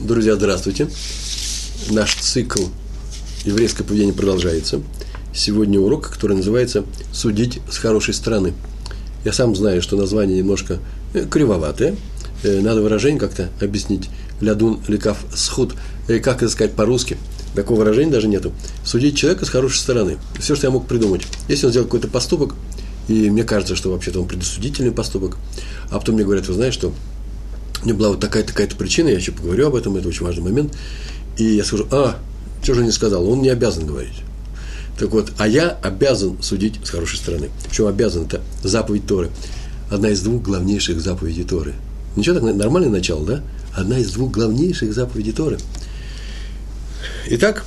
Друзья, здравствуйте. Наш цикл «Еврейское поведение» продолжается. Сегодня урок, который называется «Судить с хорошей стороны». Я сам знаю, что название немножко э, кривоватое. Э, надо выражение как-то объяснить. «Лядун лекав схуд». Э, как это сказать по-русски? Такого выражения даже нету. Судить человека с хорошей стороны. Все, что я мог придумать. Если он сделал какой-то поступок, и мне кажется, что вообще-то он предосудительный поступок, а потом мне говорят, вы знаете, что у меня была вот такая-то такая причина, я еще поговорю об этом, это очень важный момент. И я скажу, а, что же не сказал, он не обязан говорить. Так вот, а я обязан судить с хорошей стороны. Причем обязан, это заповедь Торы. Одна из двух главнейших заповедей Торы. Ничего так, нормальное начало, да? Одна из двух главнейших заповедей Торы. Итак,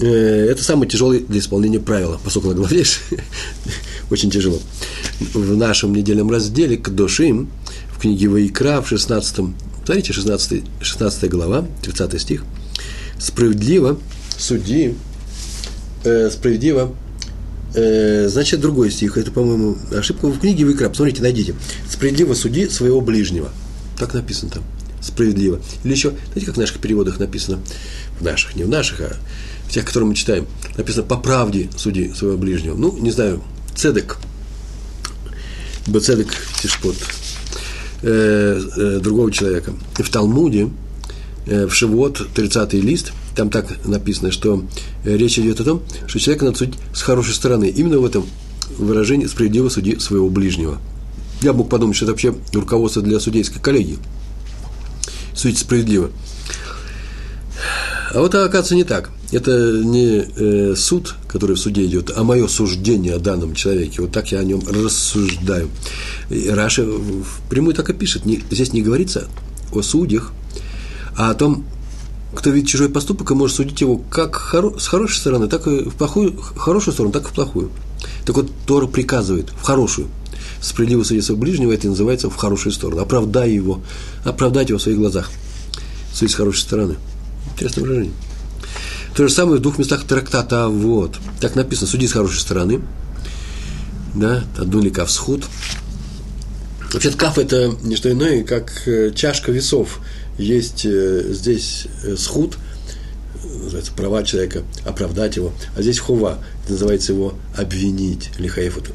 э, это самое тяжелое для исполнения правила, поскольку главнейшее, очень тяжело. В нашем недельном разделе к Дошим книге Ваикра в 16, смотрите, 16, 16 глава, 30 стих. Справедливо суди, э, справедливо, э, значит, другой стих, это, по-моему, ошибка в книге Ваикра, посмотрите, найдите. Справедливо суди своего ближнего. Так написано там. Справедливо. Или еще, знаете, как в наших переводах написано, в наших, не в наших, а в тех, которые мы читаем, написано по правде суди своего ближнего. Ну, не знаю, цедек, бецедек тишпот, э, э, другого человека. В Талмуде, э, в Шивот, 30 лист, там так написано, что э, речь идет о том, что человека надо судить с хорошей стороны. Именно в этом выражении справедливо суди своего ближнего. Я мог подумать, что это вообще руководство для судейской коллегии. Судить справедливо. А вот, оказывается, не так. Это не э, суд, который в суде идет, а мое суждение о данном человеке. Вот так я о нем рассуждаю. И Раша прямую так и пишет. Не, здесь не говорится о судьях, а о том, кто видит чужой поступок и может судить его как хоро, с хорошей стороны, так и в плохую, хорошую сторону, так и в плохую. Так вот, Тора приказывает в хорошую. Справедливо судить своего ближнего, это называется в хорошую сторону. Оправдай его, оправдать его в своих глазах. Судить с хорошей стороны. Интересное выражение. То же самое в двух местах трактата вот. Так написано, суди с хорошей стороны. Да, одну каф схуд. Вообще каф это не что иное, как э, чашка весов. Есть э, здесь э, схуд, называется права человека, оправдать его, а здесь хува, это называется его обвинить, лихаефуту.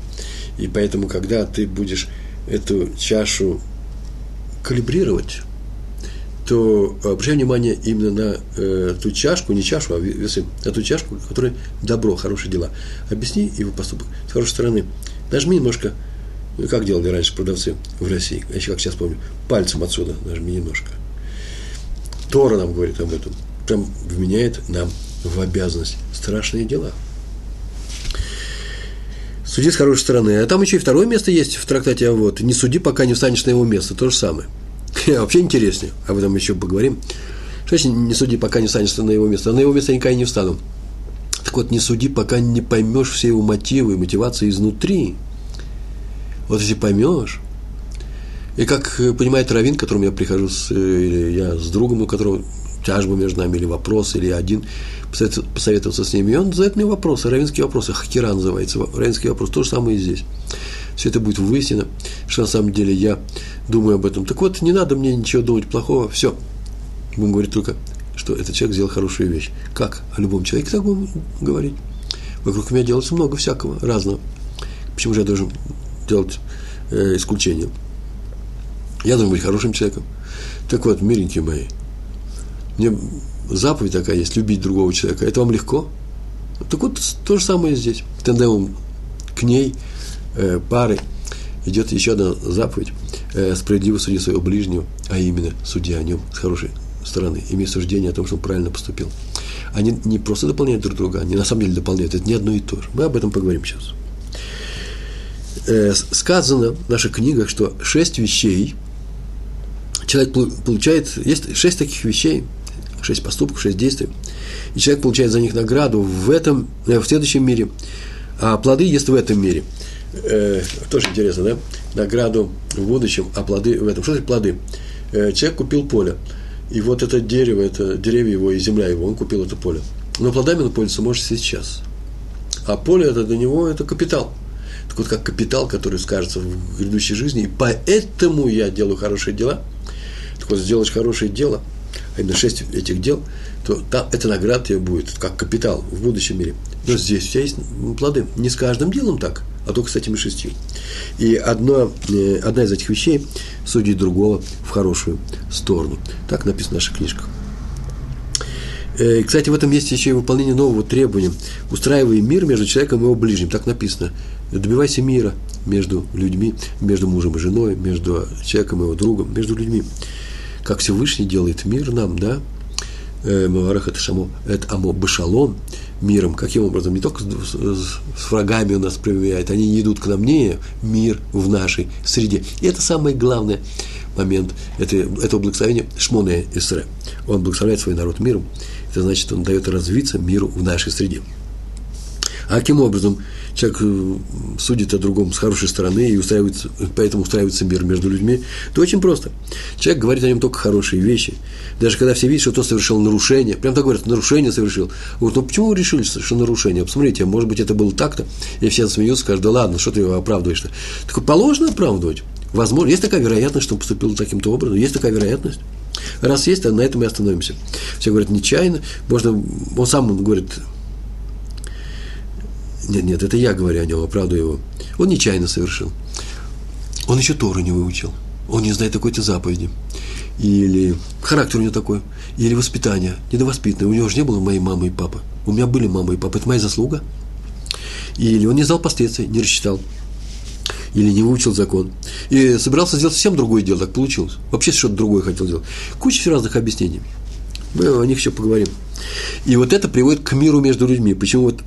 И поэтому, когда ты будешь эту чашу калибрировать, то обращай внимание именно на э, ту чашку, не чашу, а весы, на ту чашку, которая добро, хорошие дела. Объясни его поступок с хорошей стороны. Нажми немножко, ну, как делали раньше продавцы в России, я еще как сейчас помню, пальцем отсюда нажми немножко. Тора нам говорит об этом, прям вменяет нам в обязанность страшные дела. Суди с хорошей стороны. А там еще и второе место есть в трактате, а вот не суди, пока не встанешь на его место, то же самое. вообще интереснее, об этом еще поговорим. Что не суди, пока не встанешь на его место? На его место я никогда не встану. Так вот, не суди, пока не поймешь все его мотивы, мотивации изнутри. Вот если поймешь, и как понимает Равин, к которому я прихожу, с, или я с другом, у которого тяжба между нами, или вопрос, или один, посоветоваться с ними, и он задает мне вопросы, равинские вопросы, хакера называется, равинский вопрос, то же самое и здесь все это будет выяснено, что на самом деле я думаю об этом. Так вот, не надо мне ничего думать плохого, все. Будем говорить только, что этот человек сделал хорошую вещь. Как? О любом человеке так будем говорить. Вокруг меня делается много всякого, разного. Почему же я должен делать э, исключение? Я должен быть хорошим человеком. Так вот, миленькие мои, мне заповедь такая есть, любить другого человека. Это вам легко? Так вот, то же самое здесь. Тендемом к ней – э, пары идет еще одна заповедь э, справедливо суди своего ближнего, а именно суди о нем с хорошей стороны, имея суждение о том, что он правильно поступил. Они не просто дополняют друг друга, они на самом деле дополняют, это не одно и то же. Мы об этом поговорим сейчас. Э, сказано в наших книгах, что шесть вещей человек получает, есть шесть таких вещей, шесть поступков, шесть действий, и человек получает за них награду в этом, э, в следующем мире, а плоды есть в этом мире – э, тоже интересно, да, награду в будущем, а плоды в этом. Что значит плоды? Э, человек купил поле, и вот это дерево, это деревья его и земля его, он купил это поле. Но плодами он пользуется может сейчас. А поле это для него это капитал. Так вот, как капитал, который скажется в грядущей жизни, и поэтому я делаю хорошие дела. Так вот, сделаешь хорошее дело, а именно шесть этих дел, то там эта награда тебе будет как капитал в будущем мире. Но здесь у тебя есть плоды. Не с каждым делом так, а только с этими шестью. И одно, э, одна из этих вещей судит другого в хорошую сторону. Так написано в наших книжках. Э, кстати, в этом месте еще и выполнение нового требования. Устраивай мир между человеком и его ближним. Так написано. Добивайся мира между людьми, между мужем и женой, между человеком и его другом, между людьми. Как Всевышний делает мир нам, да? Э, Маварах это шамо, это амо башалом, миром. Каким образом? Не только с, с врагами у нас проявляет, они не идут к нам, не мир в нашей среде. И это самый главный момент это, этого благословения Шмоне Исре. Он благословляет свой народ миром. Это значит, он дает развиться миру в нашей среде. А каким образом человек э, судит о другом с хорошей стороны и устраивается, поэтому устраивается мир между людьми? Это очень просто. Человек говорит о нем только хорошие вещи. Даже когда все видят, что тот совершил нарушение, прям так говорят, нарушение совершил. Говорят, ну почему вы решили, что нарушение? Посмотрите, может быть, это было так-то. И все смеются, скажут, да ладно, что ты его оправдываешь-то? Так положено оправдывать. Возможно, есть такая вероятность, что он поступил таким-то образом, есть такая вероятность. Раз есть, то на этом и остановимся. Все говорят нечаянно, можно, он сам говорит, нет, нет, это я говорю о нем, оправдываю его. Он нечаянно совершил. Он еще Тору не выучил. Он не знает такой-то заповеди. Или характер у него такой. Или воспитание. Недовоспитанное. У него же не было моей мамы и папы. У меня были мама и папа. Это моя заслуга. Или он не знал последствий, не рассчитал. Или не выучил закон. И собирался сделать совсем другое дело, так получилось. Вообще что-то другое хотел делать. Куча разных объяснений. Мы о них еще поговорим. И вот это приводит к миру между людьми. Почему вот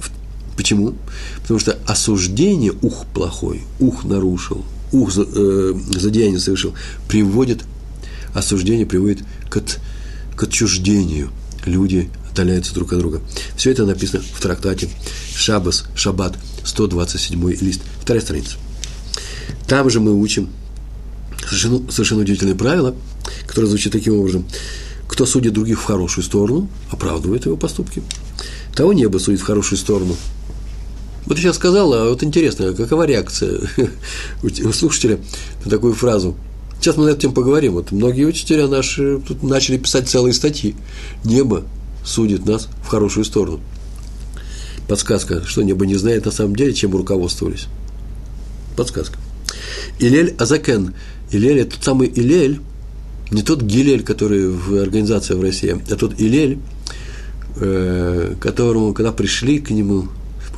Почему? Потому что осуждение, ух, плохой, ух, нарушил, ух, за, э, задеяние совершил, приводит, осуждение приводит к, от, к отчуждению. Люди отдаляются друг от друга. Все это написано в трактате Шабас, Шаббат, 127 лист, вторая страница. Там же мы учим совершенно, совершенно удивительное правило, которое звучит таким образом. Кто судит других в хорошую сторону, оправдывает его поступки. Того небо судит в хорошую сторону, вот я сейчас сказал, а вот интересно, какова реакция у слушателя на такую фразу? Сейчас мы над этим поговорим. Вот многие учителя наши тут начали писать целые статьи. Небо судит нас в хорошую сторону. Подсказка, что небо не знает на самом деле, чем руководствовались. Подсказка. Илель Азакен. Илель – это тот самый Илель, не тот Гилель, который в организации в России, а тот Илель, э, которому, когда пришли к нему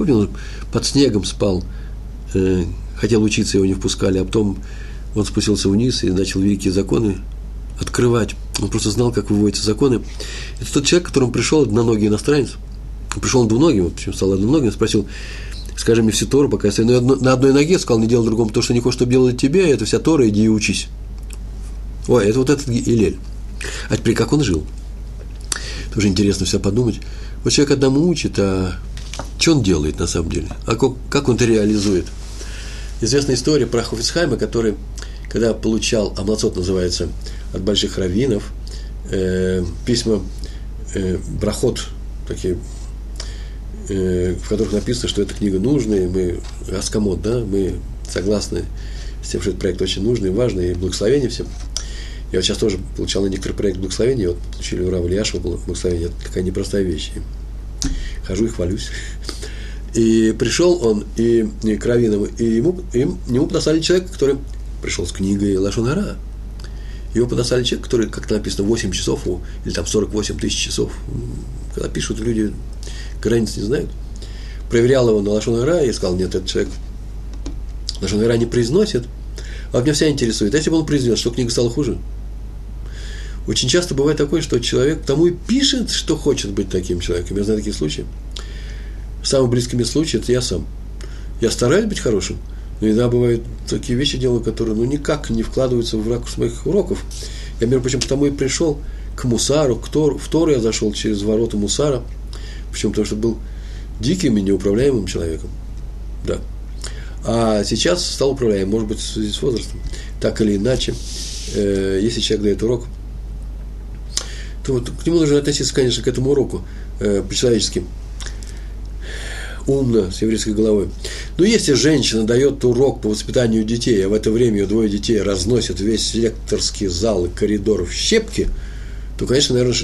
Помню, он под снегом спал, э, хотел учиться, его не впускали, а потом он спустился вниз и начал великие законы открывать. Он просто знал, как выводятся законы. Это тот человек, к которому пришел одноногий иностранец. Пришел он двуногим, почему стал одноногим, спросил, скажи мне всю Тору, пока я стою на одной ноге, сказал, не делай другому то, что не хочешь, чтобы делали тебе, это вся Тора, иди и учись. Ой, это вот этот Илель. А теперь как он жил? Тоже интересно все подумать. Вот человек одному учит, а что он делает на самом деле? А как, как он это реализует? Известная история про Хофицхайма, который, когда получал, Амлацот называется, от больших раввинов, э, письма, э, брахот, такие, э, в которых написано, что эта книга нужная, мы, Аскамот, да, мы согласны с тем, что этот проект очень нужный, важный, и благословение всем. Я вот сейчас тоже получал на некоторый проект благословения, вот получили у Рава Ильяшева благословение, это какая непростая вещь хожу и хвалюсь. И пришел он и, и к раввинам, и ему, им, ему подослали человека, который пришел с книгой Лашонара. Его подослали человек, который, как написано, 8 часов, или там 48 тысяч часов. Когда пишут, люди границ не знают. Проверял его на Лашонара и сказал, нет, этот человек Лашонара не произносит. А меня вся интересует. А если бы он произнес, что книга стала хуже? Очень часто бывает такое, что человек тому и пишет, что хочет быть таким человеком. Я знаю такие случаи. Самый близкий мне случай – это я сам. Я стараюсь быть хорошим, но иногда бывают такие вещи делаю, которые ну, никак не вкладываются в ракурс моих уроков. Я, между прочим, потому и пришел к Мусару, к Тору. В Тору я зашел через ворота Мусара. Почему? Потому что был диким и неуправляемым человеком. Да. А сейчас стал управляемым, может быть, в связи с возрастом. Так или иначе, э, если человек дает урок – то вот к нему нужно относиться, конечно, к этому уроку э, по-человечески. Умно, с еврейской головой. Но если женщина дает урок по воспитанию детей, а в это время ее двое детей разносят весь лекторский зал и коридор в щепки, то, конечно, наверное,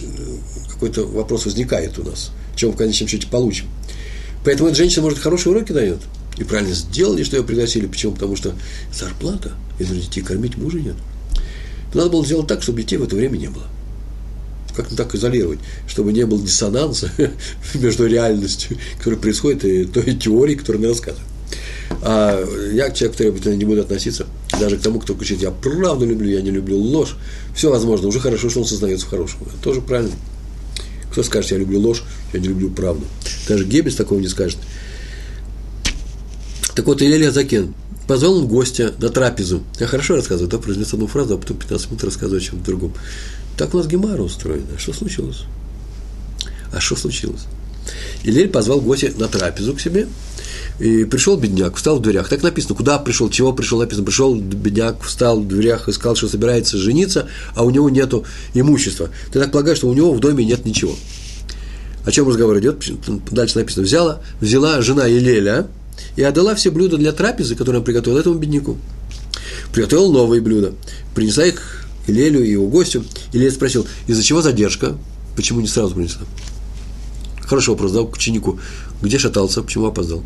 какой-то вопрос возникает у нас, чем в конечном счете получим. Поэтому эта женщина, может, хорошие уроки дает. И правильно сделали, что ее пригласили. Почему? Потому что зарплата, если детей кормить мужа нет. То надо было сделать так, чтобы детей в это время не было. Как-то так изолировать, чтобы не было диссонанса между реальностью, которая происходит, и той теорией, которую мне рассказывают. А я человек требовательно не буду относиться даже к тому, кто кричит, я правду люблю, я не люблю ложь. Все возможно, уже хорошо, что он сознается в хорошем. Это тоже правильно. Кто скажет, я люблю ложь, я не люблю правду. Даже Геббельс такого не скажет. Так вот, Илья Закен позвал он гостя на трапезу. Я хорошо рассказываю, да, произнес одну фразу, а потом 15 минут рассказываю о чем-то другом. Так у нас Гемара устроена. Что случилось? А что случилось? Илель позвал гостя на трапезу к себе, и пришел бедняк, встал в дверях. Так написано, куда пришел, чего пришел, написано. Пришел бедняк, встал в дверях и сказал, что собирается жениться, а у него нет имущества. Ты так полагаешь, что у него в доме нет ничего. О чем разговор идет? Дальше написано. Взяла, взяла жена Елеля и отдала все блюда для трапезы, которые он приготовил этому бедняку. Приготовил новые блюда. Принесла их Илелю и его гостю. Илель спросил, из-за чего задержка? Почему не сразу принесла? Хороший вопрос, да, к ученику. Где шатался, почему опоздал?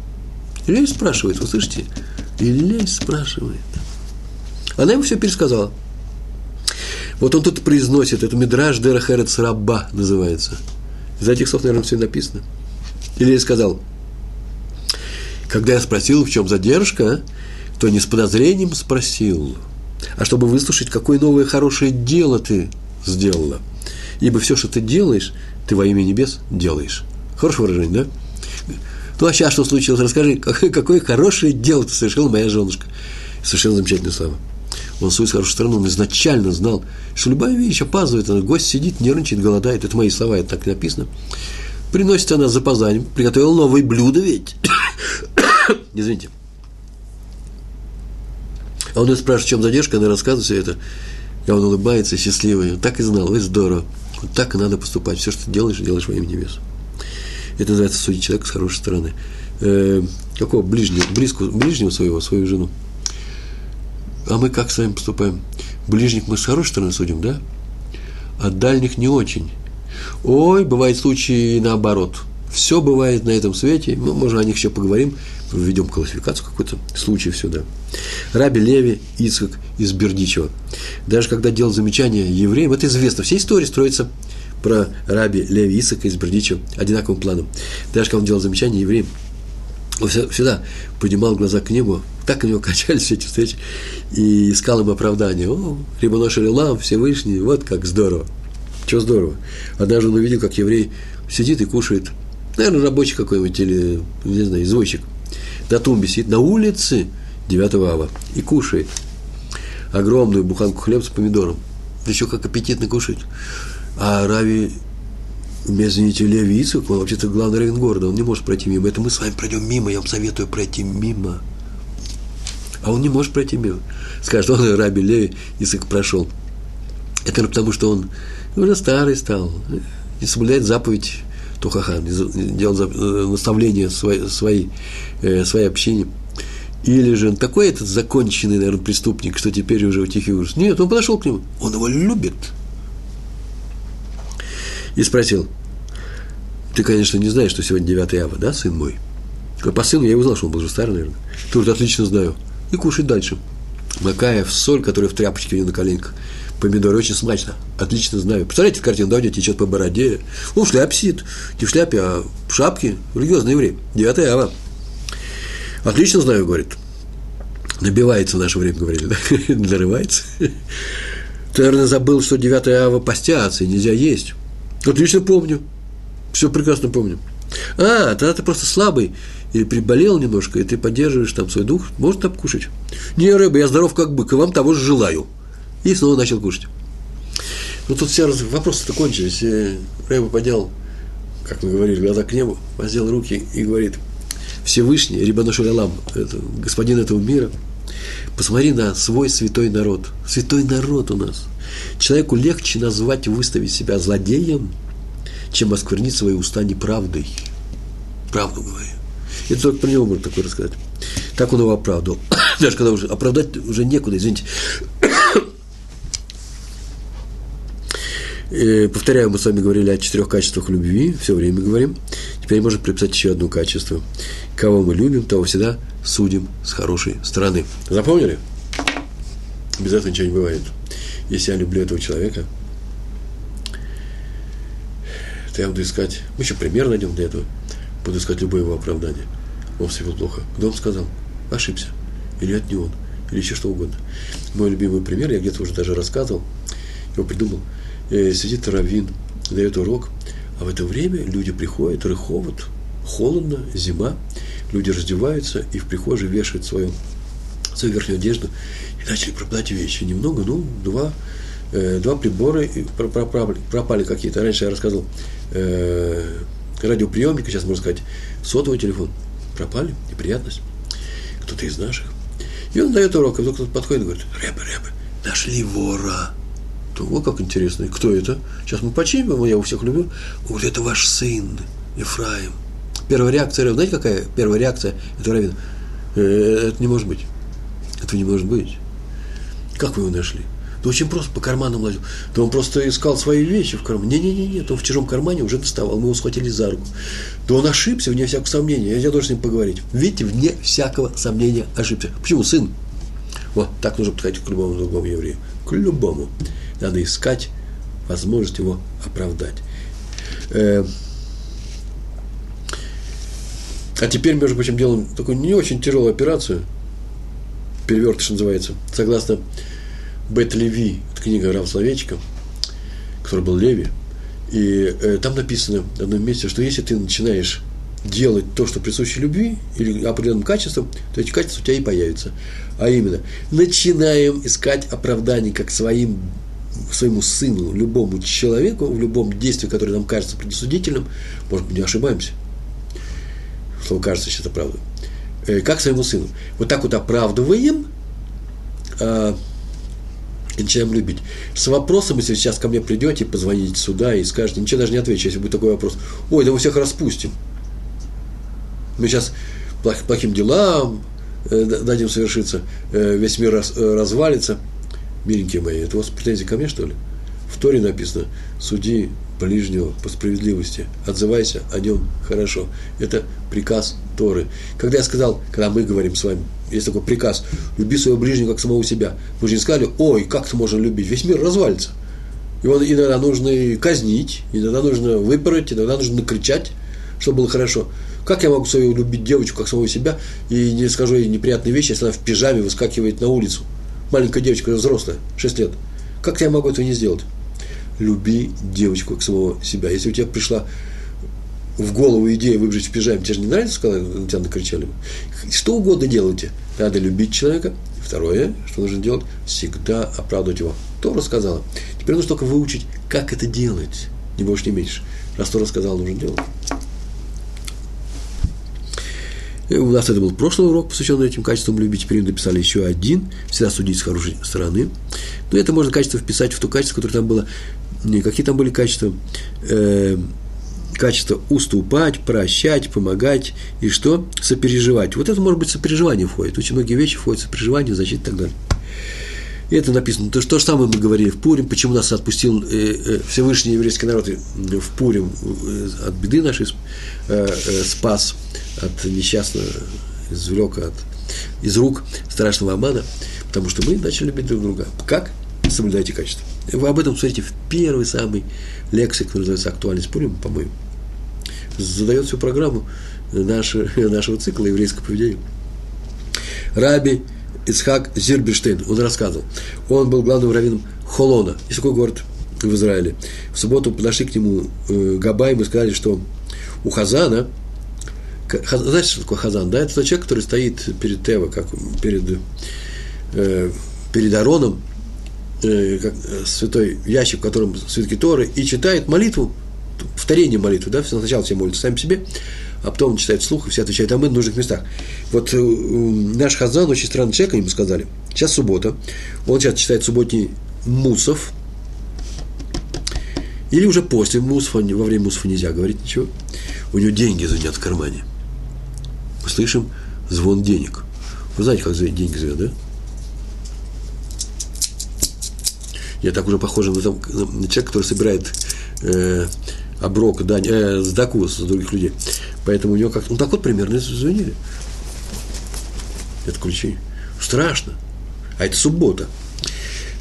Илель спрашивает, вы слышите? Илель спрашивает. Она ему все пересказала. Вот он тут произносит, это Мидраж Дерахерец Раба называется. Из этих слов, наверное, все написано. Или сказал, когда я спросил, в чем задержка, то не с подозрением спросил, а чтобы выслушать, какое новое хорошее дело ты сделала. Ибо все, что ты делаешь, ты во имя небес делаешь. Хорошее выражение, да? Ну, а сейчас что случилось? Расскажи, какое, хорошее дело ты совершила моя женушка. Совершенно замечательная слава. Он свою хорошую сторону, он изначально знал, что любая вещь опаздывает, она, гость сидит, нервничает, голодает. Это мои слова, это так написано. Приносит она с запозданием, приготовила новые блюда ведь. Извините. А он ее спрашивает, в чем задержка, она рассказывает все это. И он улыбается, счастливый. Так и знал, ой, здорово. Вот так и надо поступать. Все, что ты делаешь, делаешь во имя небес. Это называется судить человека с хорошей стороны. Э, какого? Ближнего, близкого, ближнего своего, свою жену. А мы как с вами поступаем? Ближних мы с хорошей стороны судим, да? А дальних не очень. Ой, бывают случаи наоборот. Все бывает на этом свете. Мы, можем о них еще поговорим. Введем классификацию какой-то случай сюда. Раби Леви Ицхак из Бердичева. Даже когда делал замечания евреям, это известно. Все истории строятся про Раби Леви Ицхака из Бердичева одинаковым планом. Даже когда он делал замечания евреям, он всегда поднимал глаза к небу, так у него качались все эти встречи, и искал им оправдание. О, Рибонош Лам, Всевышний, вот как здорово. Чего здорово. Однажды он увидел, как еврей сидит и кушает, наверное, рабочий какой-нибудь или, не знаю, извозчик, на тумбе сидит на улице 9 ава и кушает огромную буханку хлеба с помидором. Еще как аппетитно кушать. А Рави извините, Леви Ицук, он вообще-то главный равен города, он не может пройти мимо. Это мы с вами пройдем мимо, я вам советую пройти мимо. А он не может пройти мимо. Скажет, он Раби Леви Ицук прошел. Это потому, что он уже старый стал, не соблюдает заповедь Тухахан, делал э, наставления своей, своей, э, своей общине. Или же он такой этот законченный, наверное, преступник, что теперь уже утихий ужас. Нет, он подошел к нему, он его любит – и спросил, ты, конечно, не знаешь, что сегодня 9 ава, да, сын мой? По сыну я узнал, что он был уже старый, наверное. Вот отлично знаю. И кушать дальше. Макая в соль, которая в тряпочке у него на коленках. Помидоры очень смачно. Отлично знаю. Представляете картину, да, у него течет по бороде. Он в шляпе сидит. Не в шляпе, а в шапке. Религиозный еврей. 9 ава. Отлично знаю, говорит. Набивается в наше время, говорили, да? Нарывается. Ты, наверное, забыл, что 9 ава постятся, и нельзя есть. Отлично помню. Все прекрасно помню. А, тогда ты просто слабый или приболел немножко, и ты поддерживаешь там свой дух, может там кушать. Не, рыба, я здоров как бык, и вам того же желаю. И снова начал кушать. Ну, тут все вопросы-то кончились. Рэба поднял, как мы говорили, глаза к небу, воздел руки и говорит, Всевышний, Рибану Шулялам, это господин этого мира, посмотри на свой святой народ. Святой народ у нас. Человеку легче назвать, выставить себя злодеем, чем осквернить свои уста неправдой. Правду говорю. Это только про него можно такое рассказать. Так он его оправдывал. Даже когда уже оправдать уже некуда, извините. И, повторяю, мы с вами говорили о четырех качествах любви, все время говорим. Теперь можно приписать еще одно качество. Кого мы любим, того всегда судим с хорошей стороны. Запомнили? Без этого ничего не бывает. Если я люблю этого человека, то я буду искать, мы еще пример найдем для этого, буду искать любое его оправдание. Он все плохо. Кто он сказал? Ошибся. Или это не он. Или еще что угодно. Мой любимый пример, я где-то уже даже рассказывал, его придумал. Э, сидит Равин, дает урок, а в это время люди приходят, рыховут, холодно, зима, люди раздеваются и в прихожей вешают свою, свою верхнюю одежду и начали пропадать вещи. Немного, ну, два, э, два прибора пропали, пропали какие-то. Раньше я рассказывал э, радиоприемник, сейчас можно сказать сотовый телефон. Пропали, неприятность. Кто-то из наших. И он дает урок, и вдруг кто-то подходит и говорит, Рэбе, Рэбе, нашли вора. То, вот как интересно. Кто это? Сейчас мы починим, я у всех люблю. Говорит, это ваш сын, Ефраим. Первая реакция, знаете, какая первая реакция этого равина? Э, это не может быть. Этого не может быть. Как вы его нашли? Да очень просто, по карманам лазил. Да он просто искал свои вещи в кармане. Не-не-не, он в чужом кармане уже доставал. Мы его схватили за руку. Да он ошибся, вне всякого сомнения. Я должен с ним поговорить. Видите, вне всякого сомнения ошибся. Почему сын? Вот, так нужно подходить к любому другому еврею. Любому. Надо искать возможность его оправдать. Э, а теперь, между прочим, делаем такую не очень тяжелую операцию. Перевертыш называется. Согласно Бет Леви, это книга Рав Словечка, который был Леви, и э, там написано в одном месте, что если ты начинаешь делать то, что присуще любви или определенным качествам, то эти качества у тебя и появятся. А именно, начинаем искать оправдание как своим, своему сыну, любому человеку, в любом действии, которое нам кажется предосудительным, может быть, не ошибаемся. Слово кажется, это правда. Э, как своему сыну. Вот так вот оправдываем, а, и начинаем любить. С вопросом, если сейчас ко мне придете, позвоните сюда и скажете, ничего даже не отвечу, если будет такой вопрос. Ой, да мы всех распустим. Мы сейчас плох, плохим делам э, дадим совершиться, э, весь мир раз, э, развалится. Миленькие мои, это у вас претензии ко мне, что ли? В Торе написано, суди ближнего по справедливости, отзывайся о нем хорошо. Это приказ Торы. Когда я сказал, когда мы говорим с вами, есть такой приказ, люби своего ближнего как самого себя. Мы же не сказали, ой, как ты можно любить, весь мир развалится. Его иногда нужно казнить, иногда нужно выпороть, иногда нужно накричать, чтобы было хорошо. Как я могу свою любить девочку, как самого себя, и не скажу ей неприятные вещи, если она в пижаме выскакивает на улицу? Маленькая девочка, взрослая, 6 лет. Как я могу этого не сделать? Люби девочку, как самого себя. Если у тебя пришла в голову идея выбежать в пижаме, тебе же не нравится, когда на тебя накричали? Что угодно делайте. Надо любить человека. Второе, что нужно делать, всегда оправдывать его. Кто рассказала? Теперь нужно только выучить, как это делать. Не больше, не меньше. Раз кто рассказал, нужно делать. У нас это был прошлый урок, посвященный этим качествам любить. Теперь написали еще один. Всегда судить с хорошей стороны. Но это можно качество вписать в то качество, которое там было. Какие там были качества? Э, качество уступать, прощать, помогать и что? Сопереживать. Вот это, может быть, сопереживание входит. Очень многие вещи входят в сопереживание, защита и так далее. И это написано. То, то же самое мы говорили в Пурим, почему нас отпустил э, э, Всевышний еврейский народ в Пурим э, от беды нашей э, э, спас, от несчастного, извлек от, из рук страшного обмана, потому что мы начали любить друг друга. Как? Соблюдайте качество. Вы об этом смотрите в первой самой лекции, которая называется «Актуальность Пурим», по-моему задает всю программу нашего, нашего цикла еврейского поведения. Раби Ицхак Зирберштейн, он рассказывал, он был главным раввином Холона, есть такой город в Израиле. В субботу подошли к нему э, Габаем и сказали, что у Хазана, знаете, что такое Хазан? Да, это тот человек, который стоит перед Тева, как перед, э, перед Ароном, э, как, э, святой ящик, в котором свитки Торы, и читает молитву повторение молитвы, да, сначала все молятся сами себе, а потом он читает вслух, и все отвечают амин в нужных местах. Вот э, наш Хазан очень странный человек, они ему сказали. Сейчас суббота, он сейчас читает субботний мусов, или уже после мусфа, во время мусфа нельзя говорить ничего. У него деньги звенят в кармане. Мы слышим звон денег. Вы знаете, как деньги звенят, да? Я так уже похож на, там, на человека, который собирает э, оброк, дань, э, сдаку с других людей. Поэтому у него как-то, ну так вот примерно звонили. Это ключи. Страшно. А это суббота.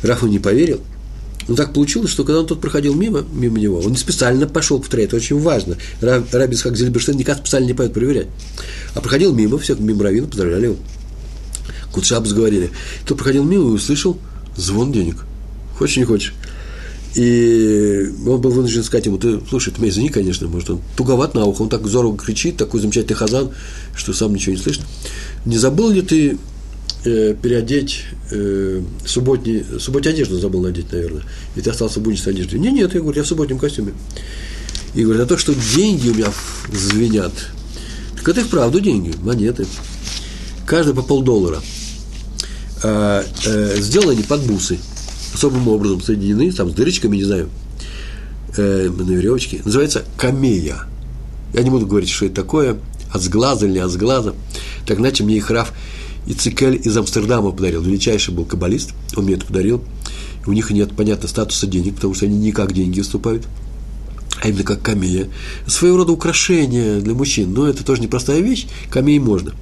Рафа не поверил. Но так получилось, что когда он тут проходил мимо, мимо него, он не специально пошел повторять, это очень важно. Рабис как Зельберштейн никак специально не поет проверять. А проходил мимо, все мимо раввина, поздравляли его. Кутшабс говорили. Кто проходил мимо и услышал звон денег. Хочешь, не хочешь. И он был вынужден сказать ему, ты, слушай, ты меня извини, конечно, может, он туговат на ухо, он так здорово кричит, такой замечательный хазан, что сам ничего не слышит. Не забыл ли ты э, переодеть э, субботний, субботнюю одежду забыл надеть, наверное, и ты остался в будничной одежде? Не, нет, я говорю, я в субботнем костюме. И говорит, а то, что деньги у меня звенят, так это и вправду деньги, монеты. Каждый по полдоллара. А, э, сделаны они под бусы, особым образом соединены, там с дырочками, не знаю, э, на веревочке. Называется камея. Я не буду говорить, что это такое, от сглаза или не от сглаза. Так иначе мне их Раф и Цикель из Амстердама подарил. Величайший был каббалист, он мне это подарил. У них нет, понятно, статуса денег, потому что они не как деньги выступают, а именно как камея. Своего рода украшение для мужчин, но это тоже непростая вещь, камеи можно.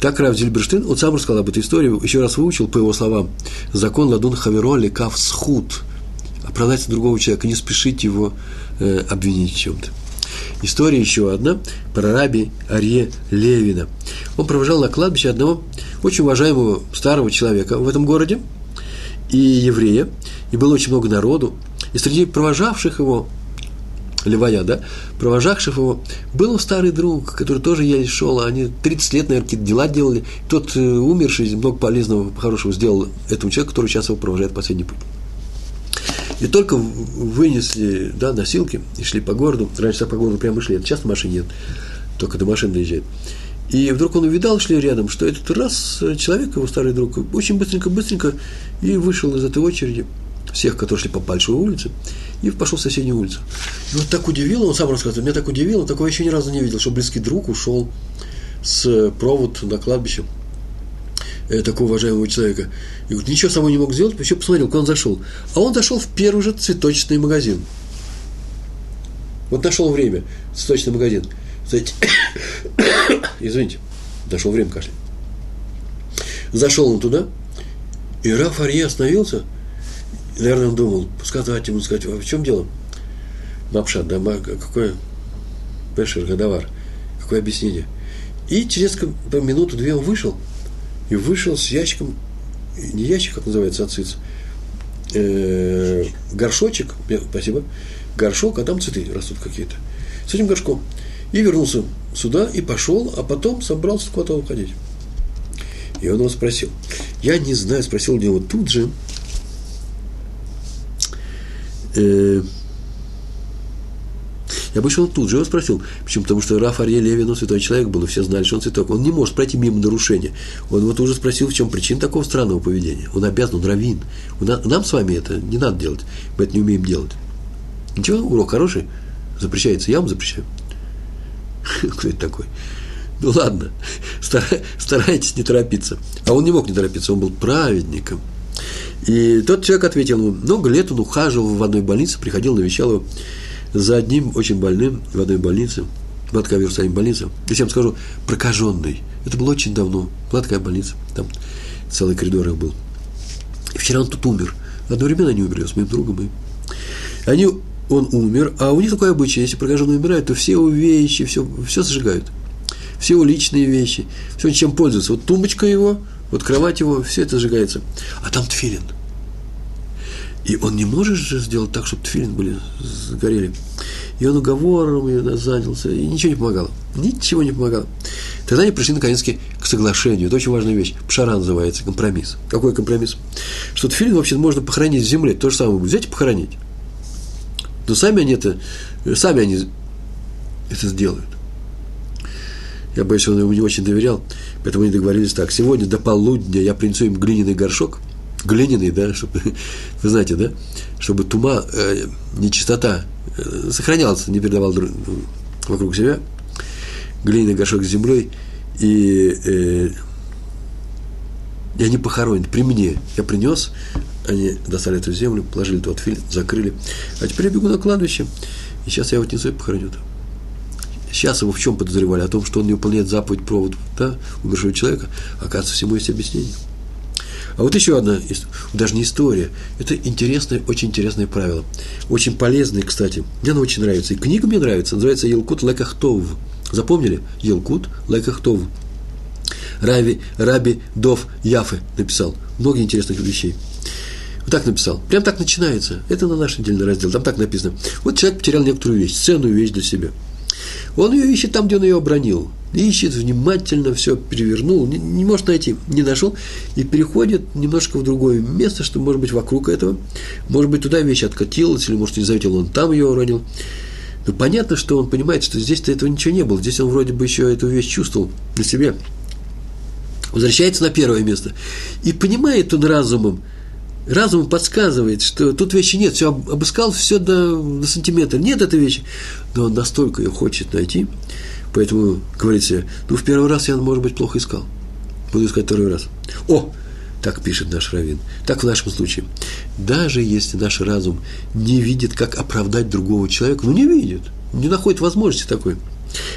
Так Рав Зильберштейн, он сам рассказал об этой истории, еще раз выучил, по его словам, закон ладун хаверо лекав схуд. Оправдать другого человека, не спешить его э, обвинить в чем-то. История еще одна про раби Арье Левина. Он провожал на кладбище одного очень уважаемого старого человека в этом городе, и еврея, и было очень много народу. И среди провожавших его Левая, да, провожавших его, был старый друг, который тоже еле шел, они 30 лет, наверное, какие-то дела делали. Тот э, умерший много полезного, хорошего сделал этому человеку, который сейчас его провожает последний путь. И только вынесли да, носилки и шли по городу. Раньше по городу прямо шли, сейчас в машине нет, только до машины доезжает. И вдруг он увидал, шли рядом, что этот раз человек, его старый друг, очень быстренько-быстренько и вышел из этой очереди всех, которые шли по большой улице, и пошел в соседнюю улицу. И вот так удивило, он сам рассказывает, меня так удивило, такого я еще ни разу не видел, что близкий друг ушел с провод на кладбище э, такого уважаемого человека. И говорит, ничего собой не мог сделать, еще посмотрел, куда он зашел. А он зашел в первый же цветочный магазин. Вот нашел время, цветочный магазин. Знаете, извините, нашел время кашля. Зашел он туда, и Раф Арье остановился – наверное, он думал, сказать ему, сказать, а в чем дело? Мапшат, да, какое Пешер, Гадавар, какое объяснение? И через минуту-две он вышел, и вышел с ящиком, не ящик, как называется, ациц, э, горшочек, спасибо, горшок, а там цветы растут какие-то. С этим горшком. И вернулся сюда, и пошел, а потом собрался куда-то уходить. И он его спросил. Я не знаю, спросил у него тут же, э, я вышел тут же его спросил, почему? Потому что Раф Арье Левин, он святой человек был, и все знали, что он святой. Он не может пройти мимо нарушения. Он вот уже спросил, в чем причина такого странного поведения. Он обязан, он раввин. Нам с вами это не надо делать, мы это не умеем делать. Ничего, урок хороший, запрещается, я вам запрещаю. Кто это такой? Ну ладно, старайтесь не торопиться. А он не мог не торопиться, он был праведником – и тот человек ответил ему, много лет он ухаживал в одной больнице, приходил, навещал его за одним очень больным в одной больнице, Матка Иерусалим больница. Я всем скажу, прокаженный. Это было очень давно. Была такая больница. Там целый коридор их был. И вчера он тут умер. Одновременно они умерли с моим другом. И они, он умер, а у них такое обычай, если прокаженный умирает, то все его вещи, все, все сжигают. Все его личные вещи, все, чем пользуются. Вот тумбочка его, вот кровать его, все это сжигается. А там тфилин. И он не может же сделать так, чтобы тфилин были, сгорели. И он уговором занялся, и ничего не помогало. Ничего не помогало. Тогда они пришли, наконец к соглашению. Это очень важная вещь. Пшара называется, компромисс. Какой компромисс? Что тфилин вообще можно похоронить в земле. То же самое. Взять и похоронить. Но сами они это, сами они это сделают. Я боюсь, он ему не очень доверял, поэтому они договорились так. Сегодня до полудня я принесу им глиняный горшок, глиняный, да, чтобы, вы знаете, да, чтобы тума, э, нечистота э, сохранялась, не передавал друг, вокруг себя, глиняный горшок с землей, и, э, и они похоронят при мне. Я принес Они достали эту землю, положили тот фильм, закрыли. А теперь я бегу на кладбище, и сейчас я его отнесу и похороню там. Сейчас его в чем подозревали? О том, что он не выполняет заповедь провод да, умершего человека. Оказывается, всему есть объяснение. А вот еще одна, даже не история, это интересное, очень интересное правило. Очень полезное, кстати. Мне оно очень нравится. И книга мне нравится, называется «Елкут Лекахтов». Запомнили? Елкут Лекахтов. Рави, Раби Дов Яфы написал. Много интересных вещей. Вот так написал. Прям так начинается. Это на наш недельный раздел. Там так написано. Вот человек потерял некоторую вещь, ценную вещь для себя. Он ее ищет там, где он ее обронил. Ищет внимательно, все перевернул, не, не может найти, не нашел, и переходит немножко в другое место, что может быть вокруг этого. Может быть, туда вещь откатилась, или, может, не заметил, он там ее уронил. Но понятно, что он понимает, что здесь-то этого ничего не было. Здесь он вроде бы еще эту вещь чувствовал для себя. Возвращается на первое место. И понимает он разумом, разум подсказывает, что тут вещи нет, все обыскал, все до, до сантиметра, нет этой вещи, но он настолько ее хочет найти, поэтому говорит себе, ну, в первый раз я, может быть, плохо искал, буду искать второй раз. О, так пишет наш раввин. Так в нашем случае. Даже если наш разум не видит, как оправдать другого человека, ну не видит, не находит возможности такой,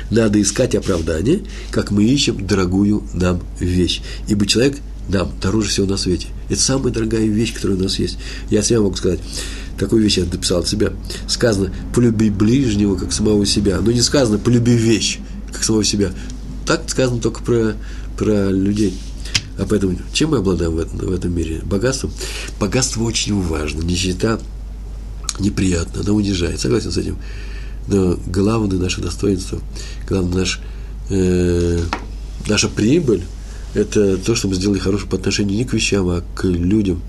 надо искать оправдание, как мы ищем дорогую нам вещь. Ибо человек нам дороже всего на свете. Это самая дорогая вещь, которая у нас есть. Я себя могу сказать, такую вещь я написал от себя. Сказано, полюби ближнего, как самого себя. Но не сказано, полюби вещь, как самого себя. Так сказано только про, про людей. А поэтому, чем мы обладаем в этом, в этом мире? Богатством? Богатство очень важно. Нищета неприятно, она унижает. Согласен с этим. Но главное наше достоинство, главное наш, э, наша прибыль – это то, что мы сделали хорошее по отношению не к вещам, а к людям.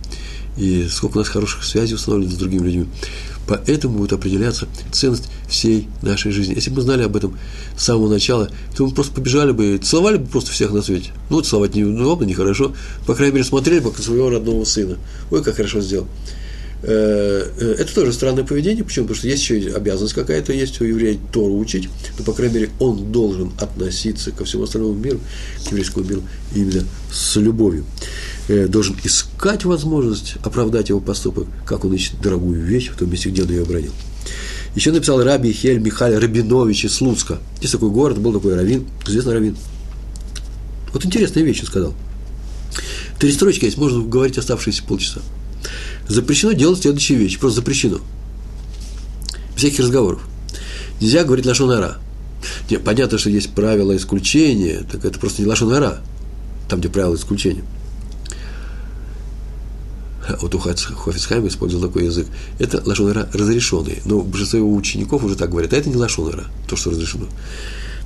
И сколько у нас хороших связей установлено с другими людьми. Поэтому будет определяться ценность всей нашей жизни. Если бы мы знали об этом с самого начала, то мы просто побежали бы и целовали бы просто всех на свете. Ну, целовать неудобно, нехорошо. По крайней мере, смотрели бы как своего родного сына. Ой, как хорошо сделал. Э, э, это тоже странное поведение. Почему? Потому что есть еще обязанность какая-то, есть у еврея Тору учить, но, по крайней мере, он должен относиться ко всему остальному миру, к еврейскому миру, именно с любовью. Э, должен искать возможность оправдать его поступок, как он ищет дорогую вещь в том месте, где он ее обронил. Еще написал Раби Хель Михаил Рабинович из Слуцка. Есть такой город, был такой раввин, известный раввин. Вот интересные вещи сказал. Три строчки есть, можно говорить оставшиеся полчаса запрещено делать следующие вещи. Просто запрещено. Всяких разговоров. Нельзя говорить лошонара. Нет, понятно, что есть правила исключения, так это просто не лошонара, там, где правила исключения. Вот у Хофицхайма использовал такой язык. Это лошонара разрешенный. Но большинство его учеников уже так говорят. А это не лошонара, то, что разрешено.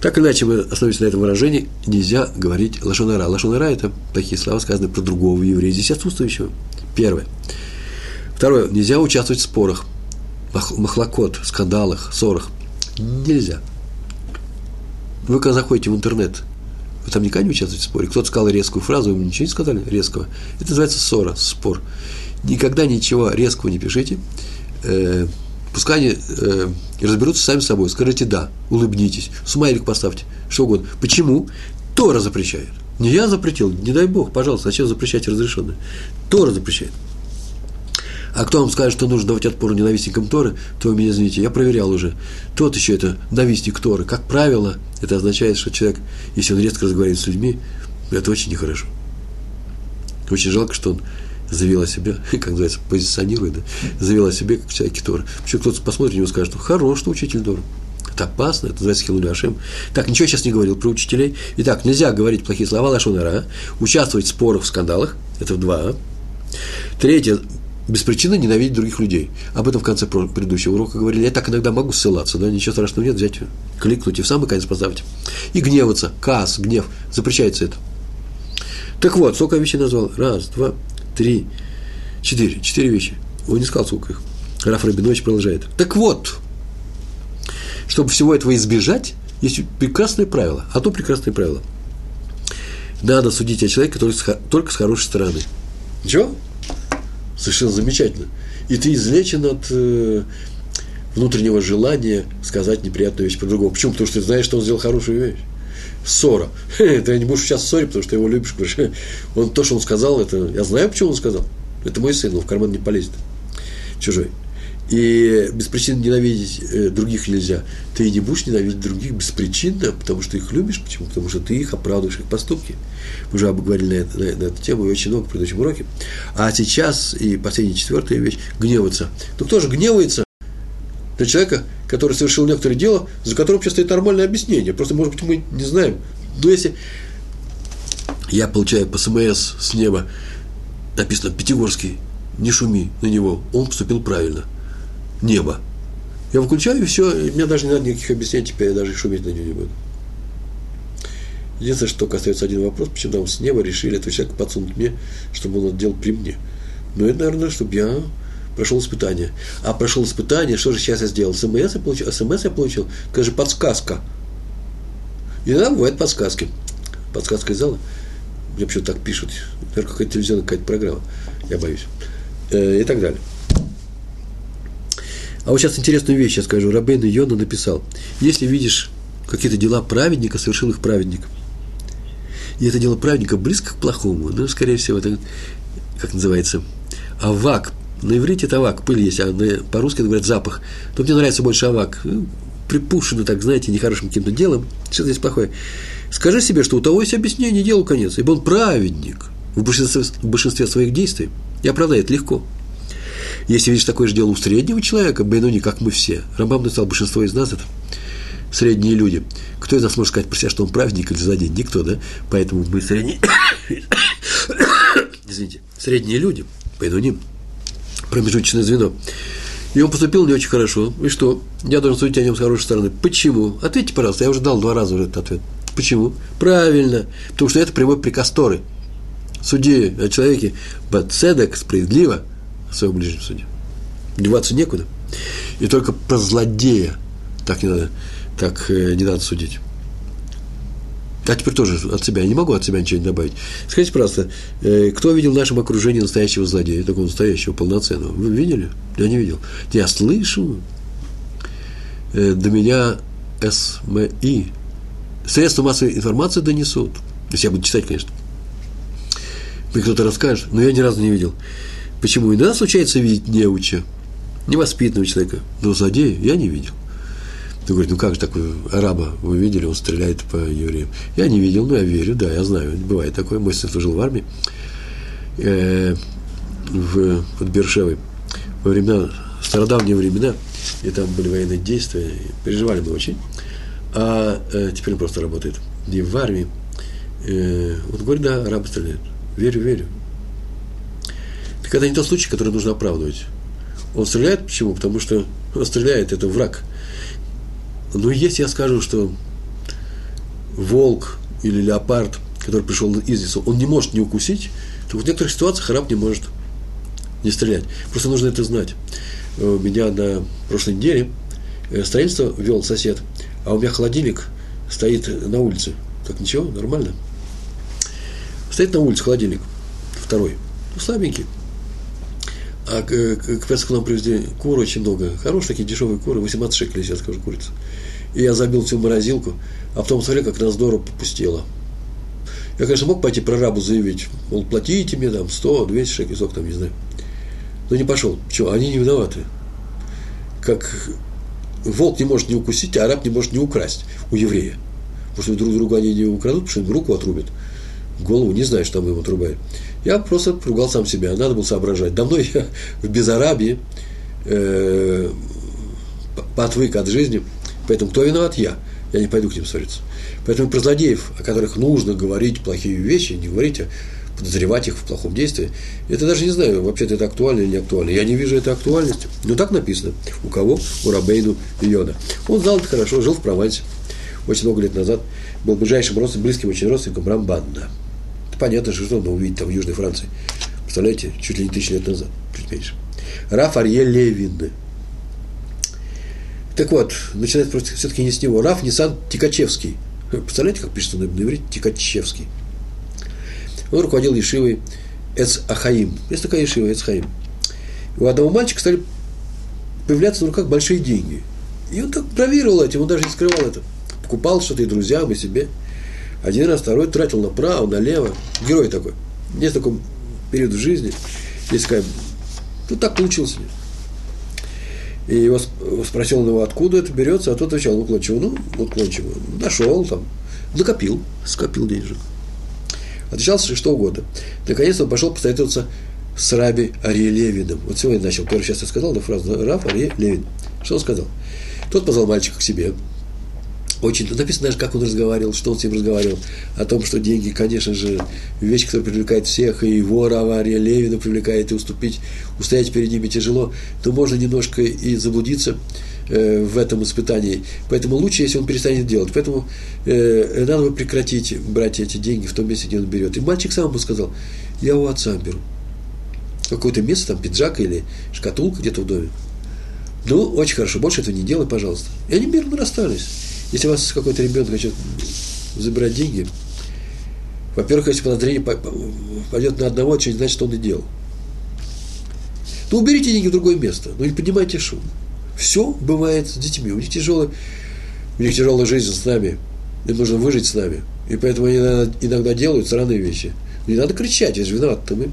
Так иначе, мы остановимся на этом выражении. Нельзя говорить лошонара. Лошонара – это такие слова, сказанные про другого еврея, здесь отсутствующего. Первое. Второе. Нельзя участвовать в спорах, махлокот, скандалах, ссорах. Нельзя. Вы когда заходите в интернет, вы там никогда не участвуете в споре. Кто-то сказал резкую фразу, вы ничего не сказали резкого. Это называется ссора, спор. Никогда ничего резкого не пишите. Э, пускай они э, разберутся сами собой. Скажите «да», улыбнитесь, смайлик поставьте, что угодно. Почему? Тора запрещает. Не я запретил, не дай Бог, пожалуйста, зачем запрещать разрешенное? Тора запрещает. А кто вам скажет, что нужно давать отпор ненавистникам Торы, то вы меня извините, я проверял уже. Тот еще это ненавистник Торы. Как правило, это означает, что человек, если он резко разговаривает с людьми, это очень нехорошо. Очень жалко, что он заявил о себе, как называется, позиционирует, да, заявил о себе, как человек Торы. Еще кто-то посмотрит на него и скажет, что хорош, что учитель Торы. Это опасно, это называется хилули Ашем. Так, ничего сейчас не говорил про учителей. Итак, нельзя говорить плохие слова лашонара, участвовать в спорах, в скандалах, это в два. Третье, без причины ненавидеть других людей. Об этом в конце предыдущего урока говорили. Я так иногда могу ссылаться, да, ничего страшного нет, взять, кликнуть и в самый конец поставить. И гневаться, каас, гнев, запрещается это. Так вот, сколько вещей назвал? Раз, два, три, четыре. Четыре вещи. Он не сказал, сколько их. Раф Рабинович продолжает. Так вот, чтобы всего этого избежать, есть прекрасное правило. А то прекрасное правило. Надо судить о человеке только только с хорошей стороны. Ничего? Совершенно замечательно. И ты излечен от э, внутреннего желания сказать неприятную вещь про другого. Почему? Потому что ты знаешь, что он сделал хорошую вещь. Ссора. Ты не будешь сейчас ссорить, потому что ты его любишь. Он, то, что он сказал, это... Я знаю, почему он сказал. Это мой сын, он в карман не полезет. Чужой. И без причин ненавидеть э, других нельзя. Ты не будешь ненавидеть других беспричинно, потому что их любишь. Почему? Потому что ты их оправдываешь, их поступки. Мы уже обговорили на, на, на эту тему и очень много в предыдущем уроке. А сейчас, и последняя четвертая вещь, гневаться. Ну кто же гневается на человека, который совершил некоторое дело, за которым сейчас стоит нормальное объяснение. Просто, может быть, мы не знаем. Но если я получаю по СМС с неба, написано «Пятигорский, не шуми на него, он поступил правильно» небо. Я выключаю, и все, и мне даже не надо никаких объяснений, теперь я даже шуметь на него не буду. Единственное, что только остается один вопрос, почему нам с неба решили этого человека подсунуть мне, чтобы он это делал при мне. Ну, это, наверное, чтобы я прошел испытание. А прошел испытание, что же сейчас я сделал? СМС я получил, СМС я получил, это же подсказка. Иногда бывают подсказки. Подсказка из зала. Мне почему-то так пишут. Наверное, какая-то телевизионная какая-то программа. Я боюсь. Э, и так далее. А вот сейчас интересную вещь я скажу. Рабейн Йона написал. Если видишь какие-то дела праведника, совершил их праведник, и это дело праведника близко к плохому, ну, скорее всего, это, как называется, авак. На иврите это авак, пыль есть, а по-русски говорят запах. Но мне нравится больше авак. Ну, припушено, так, знаете, нехорошим каким-то делом. Что здесь плохое? Скажи себе, что у того есть объяснение делу конец, ибо он праведник в большинстве, в большинстве своих действий и оправдает легко. Если видишь такое же дело у среднего человека, Бейнуни, как мы все, Рамбам написал, большинство из нас это средние люди. Кто из нас может сказать про себя, что он праведник или злодей? Никто, да? Поэтому мы средние, извините, средние люди, Бейнуни, промежуточное звено. И он поступил не очень хорошо. И что? Я должен судить о нем с хорошей стороны. Почему? Ответьте, пожалуйста. Я уже дал два раза уже этот ответ. Почему? Правильно. Потому что это прямой приказ Торы. Суди о человеке бацедек, справедливо – своего ближнего суде. Деваться некуда. И только про злодея так не надо, так э, не надо судить. А теперь тоже от себя. Я не могу от себя ничего не добавить. Скажите, пожалуйста, э, кто видел в нашем окружении настоящего злодея, такого настоящего, полноценного? Вы видели? Я не видел. Я слышу. Э, до меня СМИ. Средства массовой информации донесут. Если я буду читать, конечно. Мне кто-то расскажет, но я ни разу не видел. Почему иногда случается видеть неуча, невоспитанного человека, но злодея я не видел. Ты говоришь, ну как же такой араба вы видели, он стреляет по евреям. Я не видел, но я верю, да, я знаю, бывает такое. Мой сын служил в армии э, в, под Бершевой во времена, стародавние времена, и там были военные действия, переживали мы очень. А э, теперь он просто работает не в армии. Э, он говорит, да, арабы стреляют. Верю, верю. Так это не тот случай, который нужно оправдывать. Он стреляет, почему? Потому что он стреляет, это враг. Но если я скажу, что волк или леопард, который пришел из лесу, он не может не укусить, то в некоторых ситуациях раб не может не стрелять. Просто нужно это знать. У меня на прошлой неделе э, строительство вел сосед, а у меня холодильник стоит на улице. Так ничего, нормально. Стоит на улице холодильник, второй, ну, слабенький. А к, к Песху нам привезли куры очень много. Хорошие такие дешевые куры, 18 шекелей, я скажу, курица. И я забил всю морозилку, а потом смотрел, как она здорово попустела. Я, конечно, мог пойти прорабу заявить, мол, платите мне там 100, 200 шекелей, сколько там, не знаю. Но не пошел. Почему? Они не виноваты. Как волк не может не укусить, а араб не может не украсть у еврея. Потому что друг друга они не украдут, потому что им руку отрубят. Голову не знаю, что там им отрубают. Я просто ругал сам себя, надо было соображать. Давно я в Безарабии э, отвык от жизни, поэтому кто виноват? Я. Я не пойду к ним ссориться. Поэтому про злодеев, о которых нужно говорить плохие вещи, не говорить, а подозревать их в плохом действии, это даже не знаю, вообще-то это актуально или не актуально. Я не вижу этой актуальности. Но так написано. У кого? У Рабейну Йода. Он знал это хорошо, жил в Провансе очень много лет назад, был ближайшим родственником, близким очень родственником Рамбанна. Понятно, что он увидеть там в Южной Франции. Представляете, чуть ли не тысячу лет назад, чуть меньше. Раф Арье Левин. Так вот, начинается все-таки не с него. Раф Нисан Тикачевский. Представляете, как пишется на иврите? Тикачевский. Он руководил Ешивой Эц Ахаим. Есть такая Ешива, Эц Хаим. У одного мальчика стали появляться на руках большие деньги. И он так бравировал этим, он даже не скрывал это. Покупал что-то и друзьям, и себе. Один раз, второй тратил направо, налево. Герой такой. Есть такой период в жизни. Есть такая, ну так получилось. И его спросил он его, откуда это берется, а тот отвечал, ну, уклончиво, ну, уклончиво. Нашел там, накопил, скопил денежек. Отвечал что угодно. Наконец он пошел посоветоваться с Раби Ария Левиным. Вот сегодня начал, первый сейчас я сказал, да, фразу Раб Ария Левин. Что он сказал? Тот позвал мальчика к себе, очень, тут написано даже, как он разговаривал, что он с ним разговаривал, о том, что деньги, конечно же, вещь, которая привлекает всех, и его авария Левина привлекает, и уступить, устоять перед ними тяжело, то можно немножко и заблудиться э, в этом испытании. Поэтому лучше, если он перестанет делать. Поэтому э, надо бы прекратить брать эти деньги в том месте, где он берет. И мальчик сам ему сказал, я у отца беру. Какое-то место, там пиджак или шкатулка где-то в доме. Ну, очень хорошо, больше этого не делай, пожалуйста. И они мирно расстались. Если у вас какой-то ребенок хочет забирать деньги, во-первых, если подозрение пойдет на одного, это не значит, что он и делал. Ну, уберите деньги в другое место, ну, не поднимайте шум. Все бывает с детьми. У них тяжелая, у них тяжелая жизнь с нами. Им нужно выжить с нами. И поэтому они иногда делают странные вещи. Не надо кричать, я же виноват, то мы.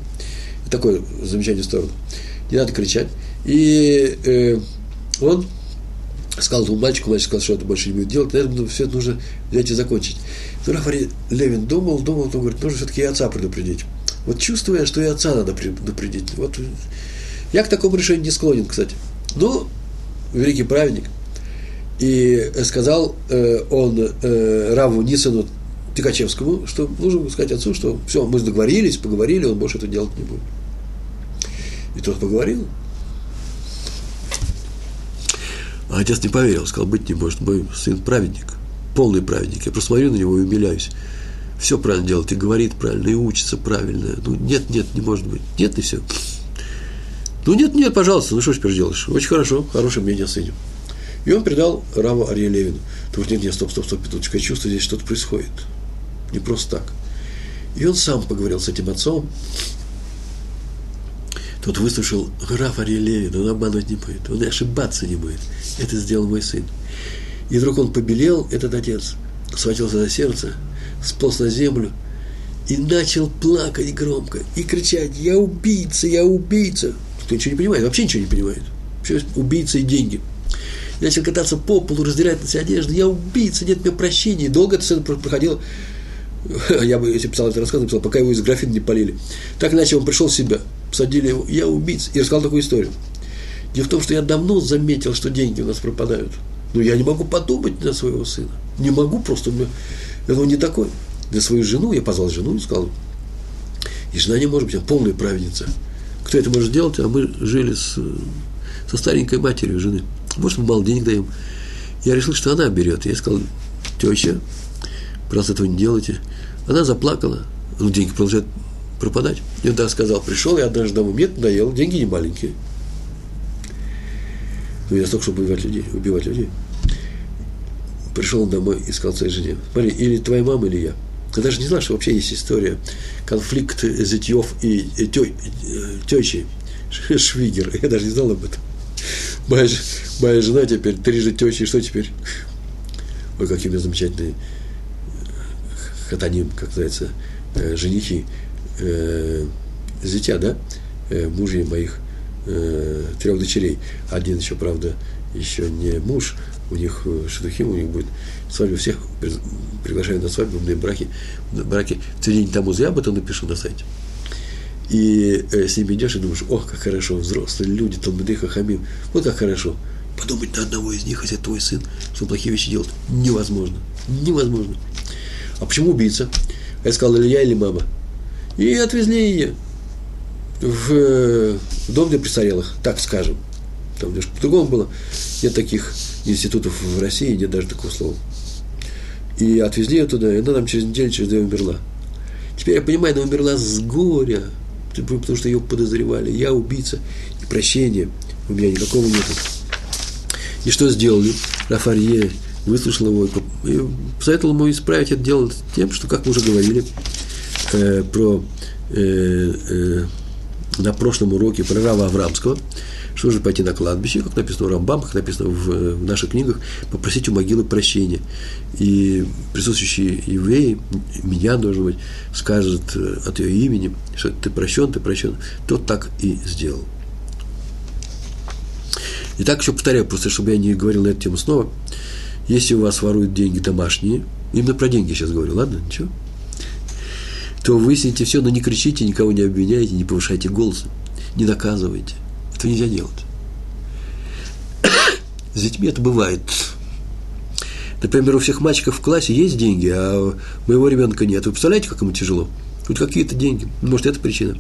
Такое замечание в сторону. Не надо кричать. И э, он сказал этому мальчику, мальчик сказал, что это больше не будет делать, наверное, все это нужно взять и закончить. Но Рафаэль Левин думал, думал, он говорит, нужно все-таки и отца предупредить. Вот чувствуя, что и отца надо предупредить. Вот я к такому решению не склонен, кстати. Ну, великий праведник. И сказал э, он э, Раву Нисану Тикачевскому, что нужно сказать отцу, что все, мы договорились, поговорили, он больше это делать не будет. И тот поговорил, А отец не поверил, сказал, быть не может, мой сын праведник, полный праведник. Я просто смотрю на него и умиляюсь. Все правильно делает, и говорит правильно, и учится правильно. Ну, нет, нет, не может быть. Нет, и все. Ну, нет, нет, пожалуйста, ну что теперь делаешь? Очень хорошо, хорошее мнение о сыне. И он передал Раву Арье Левину. Ты нет, нет, стоп, стоп, стоп, петушка, я чувствую, здесь что-то происходит. Не просто так. И он сам поговорил с этим отцом, тот выслушал граф Левина, он обманывать не будет, он ошибаться не будет. Это сделал мой сын. И вдруг он побелел, этот отец, схватился за сердце, сполз на землю и начал плакать громко и кричать «Я убийца! Я убийца!» Кто ничего не понимает, вообще ничего не понимает. Вообще убийца и деньги. И начал кататься по полу, раздирать на себе одежду. «Я убийца! Нет мне прощения!» И долго это сцена проходило я бы, если писал этот рассказ, написал, пока его из графина не полили. Так иначе он пришел в себя, посадили его, я убийца, и рассказал такую историю. Дело в том, что я давно заметил, что деньги у нас пропадают. Но я не могу подумать на своего сына. Не могу просто, у меня этого не такой. Для свою жену, я позвал жену и сказал, и жена не может быть, она полная праведница. Кто это может делать? А мы жили с, со старенькой матерью жены. Может, мы мало денег даем. Я решил, что она берет. Я сказал, теща, просто этого не делайте. Она заплакала, ну, деньги продолжают пропадать. И тогда сказал, пришел я однажды домой, мне надоело, деньги не маленькие. Ну, я столько, чтобы убивать людей, убивать людей. Пришел он домой и сказал своей жене, смотри, или твоя мама, или я. Я даже не знал, что вообще есть история, конфликт зятьев и тещи, Швигер. Я даже не знал об этом. Моя, моя жена теперь трижды теща, и что теперь? Ой, какие у меня замечательные хатаним, как называется, э, женихи, э, зятя, да, э, мужей моих э, трех дочерей. Один еще, правда, еще не муж, у них э, шедухим, у них будет свадьба, всех приглашаю на свадебные браки, браки в день тому я об этом напишу на сайте. И э, с ними идешь и думаешь, ох, как хорошо, взрослые люди, Талмуды, Хахамим, вот как хорошо. Подумать на одного из них, это твой сын, что плохие вещи делает, невозможно, невозможно. А почему убийца? Я сказал, или я, или мама. И отвезли ее в, дом для престарелых, так скажем. Там немножко по-другому было. Нет таких институтов в России, нет даже такого слова. И отвезли ее туда, и она там через неделю, через две умерла. Теперь я понимаю, она умерла с горя, потому что ее подозревали. Я убийца, и прощения у меня никакого нет. И что сделали? Рафарье выслушал его и посоветовал ему исправить это дело тем, что, как мы уже говорили, э, про, э, э, на прошлом уроке про Рава Аврамского, что нужно пойти на кладбище, как написано у Рамбам, как написано в, в наших книгах, попросить у могилы прощения. И присутствующие евреи, меня, должен быть, скажут э, от ее имени, что ты прощен, ты прощен. Тот так и сделал. И так еще повторяю, просто чтобы я не говорил на эту тему снова. Если у вас воруют деньги домашние, именно про деньги сейчас говорю, ладно, ничего, то выясните все, но не кричите, никого не обвиняйте, не повышайте голос, не наказывайте. Это нельзя делать. С детьми это бывает. Например, у всех мальчиков в классе есть деньги, а у моего ребенка нет. Вы представляете, как ему тяжело? Хоть какие-то деньги. Может, это причина.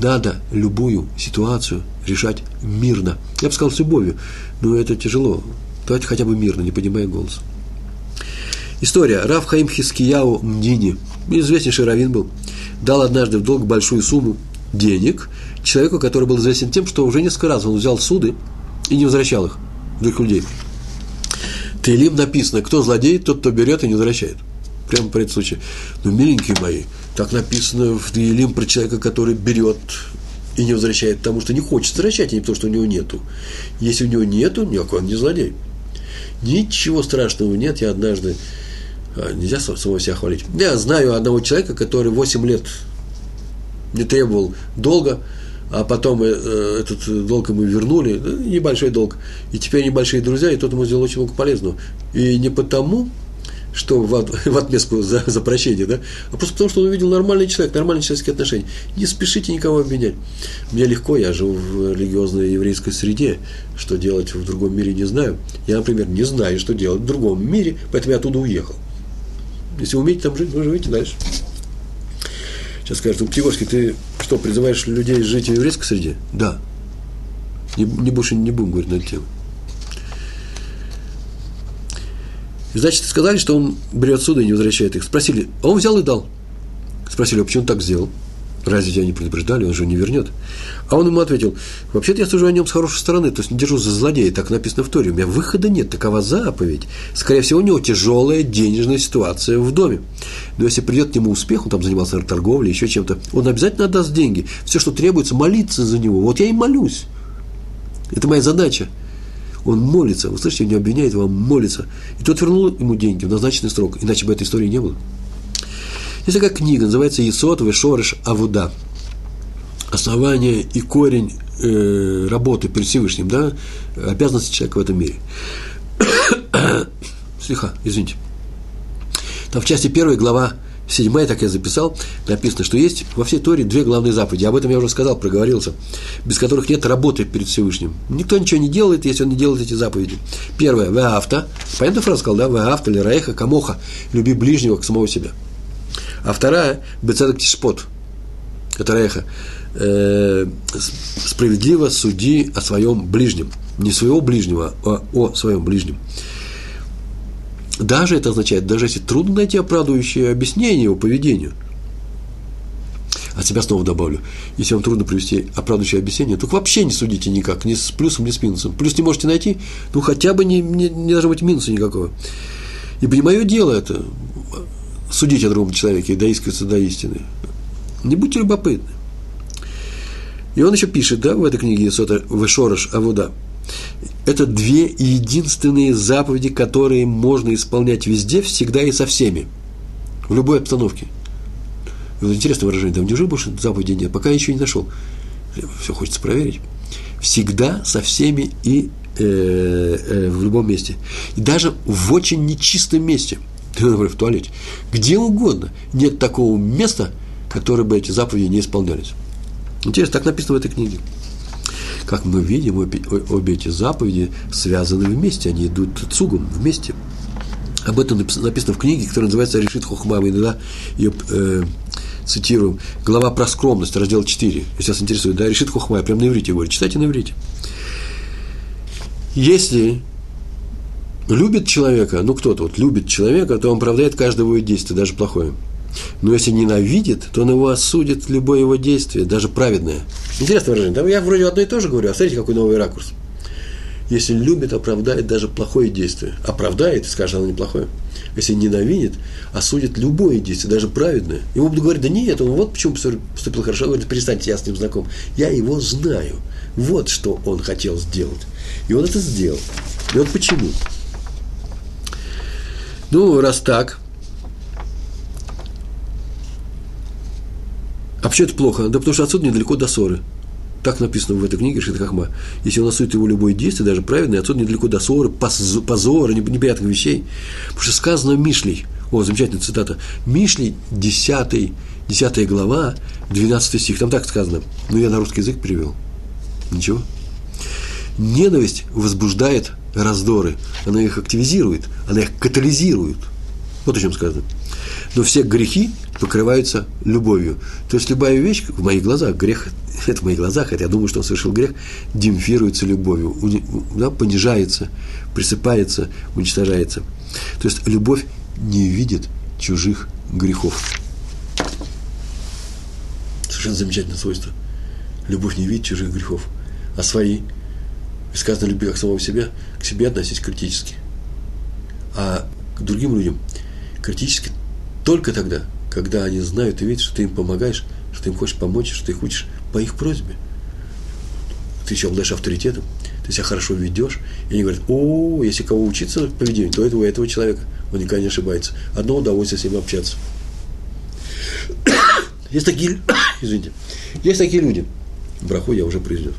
Надо любую ситуацию решать мирно. Я бы сказал, с любовью. Но это тяжело. Давайте хотя бы мирно, не поднимая голос. История. Рав Хаим Хискияу Мдини – известнейший раввин был, дал однажды в долг большую сумму денег человеку, который был известен тем, что уже несколько раз он взял суды и не возвращал их других людей. Таилим написано, кто злодей, тот, кто берет и не возвращает. Прямо по этому случаю. Но, миленькие мои, так написано в Таилим про человека, который берет и не возвращает, потому что не хочет возвращать, а не потому, что у него нету. Если у него нету, никакой он не злодей. Ничего страшного нет. Я однажды нельзя самого себя хвалить. Я знаю одного человека, который 8 лет не требовал долга, а потом э, э, этот долг ему вернули, небольшой долг, и теперь небольшие друзья, и тот ему сделал очень много полезного. И не потому, что в, в отместку за, за прощение, да, а просто потому, что он увидел нормальный человек, нормальные человеческие отношения. Не спешите никого обменять. Мне легко, я живу в религиозной еврейской среде, что делать в другом мире не знаю. Я, например, не знаю, что делать в другом мире, поэтому я оттуда уехал. Если умеете там жить, вы живите дальше. Сейчас скажут, ну, Птигорский, ты что, призываешь людей жить в еврейской среде? Да. Не, не больше не будем говорить на эту тему. Значит, сказали, что он берет суда и не возвращает их. Спросили, а он взял и дал. Спросили, а почему он так сделал? Разве тебя не предупреждали, он же не вернет. А он ему ответил, вообще-то я сужу о нем с хорошей стороны, то есть не держу за злодея, так написано в Торе. У меня выхода нет, такова заповедь. Скорее всего, у него тяжелая денежная ситуация в доме. Но если придет к нему успех, он там занимался торговлей, еще чем-то, он обязательно отдаст деньги. Все, что требуется, молиться за него. Вот я и молюсь. Это моя задача. Он молится, вы слышите, не обвиняет его, он молится. И тот вернул ему деньги в назначенный срок, иначе бы этой истории не было. Есть такая книга, называется «Исот Вешорыш Авуда». Основание и корень э, работы перед Всевышним, да, обязанности человека в этом мире. Слегка, извините. Там в части первой глава седьмая, так я записал, написано, что есть во всей Торе две главные заповеди. Об этом я уже сказал, проговорился, без которых нет работы перед Всевышним. Никто ничего не делает, если он не делает эти заповеди. Первое – веавта. Понятно фраза сказал, да? Веавта или раеха камоха. Люби ближнего к самого себя. А вторая – Бецедек Тишпот, которая э, справедливо суди о своем ближнем. Не своего ближнего, а о своем ближнем. Даже это означает, даже если трудно найти оправдывающее объяснение его поведению, от себя снова добавлю, если вам трудно привести оправдывающее объяснение, то вообще не судите никак, ни с плюсом, ни с минусом. Плюс не можете найти, ну хотя бы не, не, не должно быть минуса никакого. Ибо не мое дело это судить о другом человеке и доискиваться до истины. Не будьте любопытны. И он еще пишет, да, в этой книге Сота Вешораш Авуда. Это две единственные заповеди, которые можно исполнять везде, всегда и со всеми. В любой обстановке. Вот интересное выражение, да неужели больше заповедей нет? Пока я еще не нашел. Все хочется проверить. Всегда со всеми и э, э, в любом месте. И даже в очень нечистом месте – например, в туалете, где угодно. Нет такого места, которое бы эти заповеди не исполнялись. Интересно, так написано в этой книге. Как мы видим, обе, обе эти заповеди связаны вместе, они идут цугом вместе. Об этом написано в книге, которая называется «Решит Хохма». Мы иногда ее э, цитируем. Глава про скромность, раздел 4. Если вас интересует, да, «Решит Хохма». Я прям на иврите говорю. Читайте на иврите. Если любит человека, ну кто-то вот любит человека, то он оправдает каждое его действие, даже плохое. Но если ненавидит, то он его осудит любое его действие, даже праведное. Интересное выражение. Да? Я вроде одно и то же говорю, а смотрите, какой новый ракурс. Если любит, оправдает даже плохое действие. Оправдает скажет, оно неплохое. Если ненавидит, осудит любое действие, даже праведное. Ему будут говорить, да нет, он вот почему поступил хорошо. Он говорит, перестаньте, я с ним знаком. Я его знаю. Вот что он хотел сделать. И он это сделал. И вот почему. Ну, раз так, а почему это плохо? Да потому что отсюда недалеко до ссоры. Так написано в этой книге Шит Хахма. Если он осудит его любое действие, даже праведное, отсюда недалеко до ссоры, позора, неприятных вещей. Потому что сказано Мишлей, о, замечательная цитата, Мишлей, 10, 10 глава, 12 стих, там так сказано, ну я на русский язык перевел. Ничего. Ненависть возбуждает раздоры, она их активизирует, она их катализирует. Вот о чем сказано. Но все грехи покрываются любовью. То есть любая вещь, в моих глазах, грех, это в моих глазах, это я думаю, что он совершил грех, демпфируется любовью, да, понижается, присыпается, уничтожается. То есть любовь не видит чужих грехов. Совершенно замечательное свойство. Любовь не видит чужих грехов, а свои. И сказано, люби как самого себя, к себе относись критически. А к другим людям критически только тогда, когда они знают и видят, что ты им помогаешь, что ты им хочешь помочь, что ты их учишь по их просьбе. Ты еще обладаешь авторитетом, ты себя хорошо ведешь, и они говорят, о, если кого учиться поведению, то это у этого человека, он никогда не ошибается. Одно удовольствие с ним общаться. Есть такие, извините, есть такие люди. Браху я уже произнес.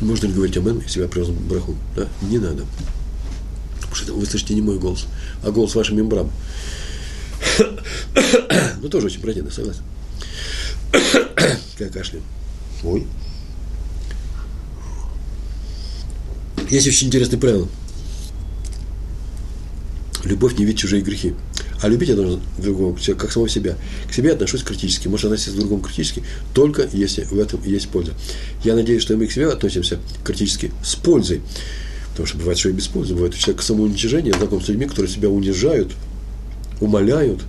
Можно ли говорить об этом, если я привез браху? Да? Не надо. Потому что вы слышите не мой голос а голос вашим мембрам. ну, тоже очень противно, согласен. Как кашляю. Ой. Есть очень интересное правило. Любовь не видит чужие грехи. А любить я должен другого, как самого себя. К себе отношусь критически. Может относиться к другому критически, только если в этом есть польза. Я надеюсь, что мы к себе относимся критически с пользой. Потому что бывает, что и без пользы. Бывает у человека самоуничижение. Знаком с людьми, которые себя унижают, умоляют,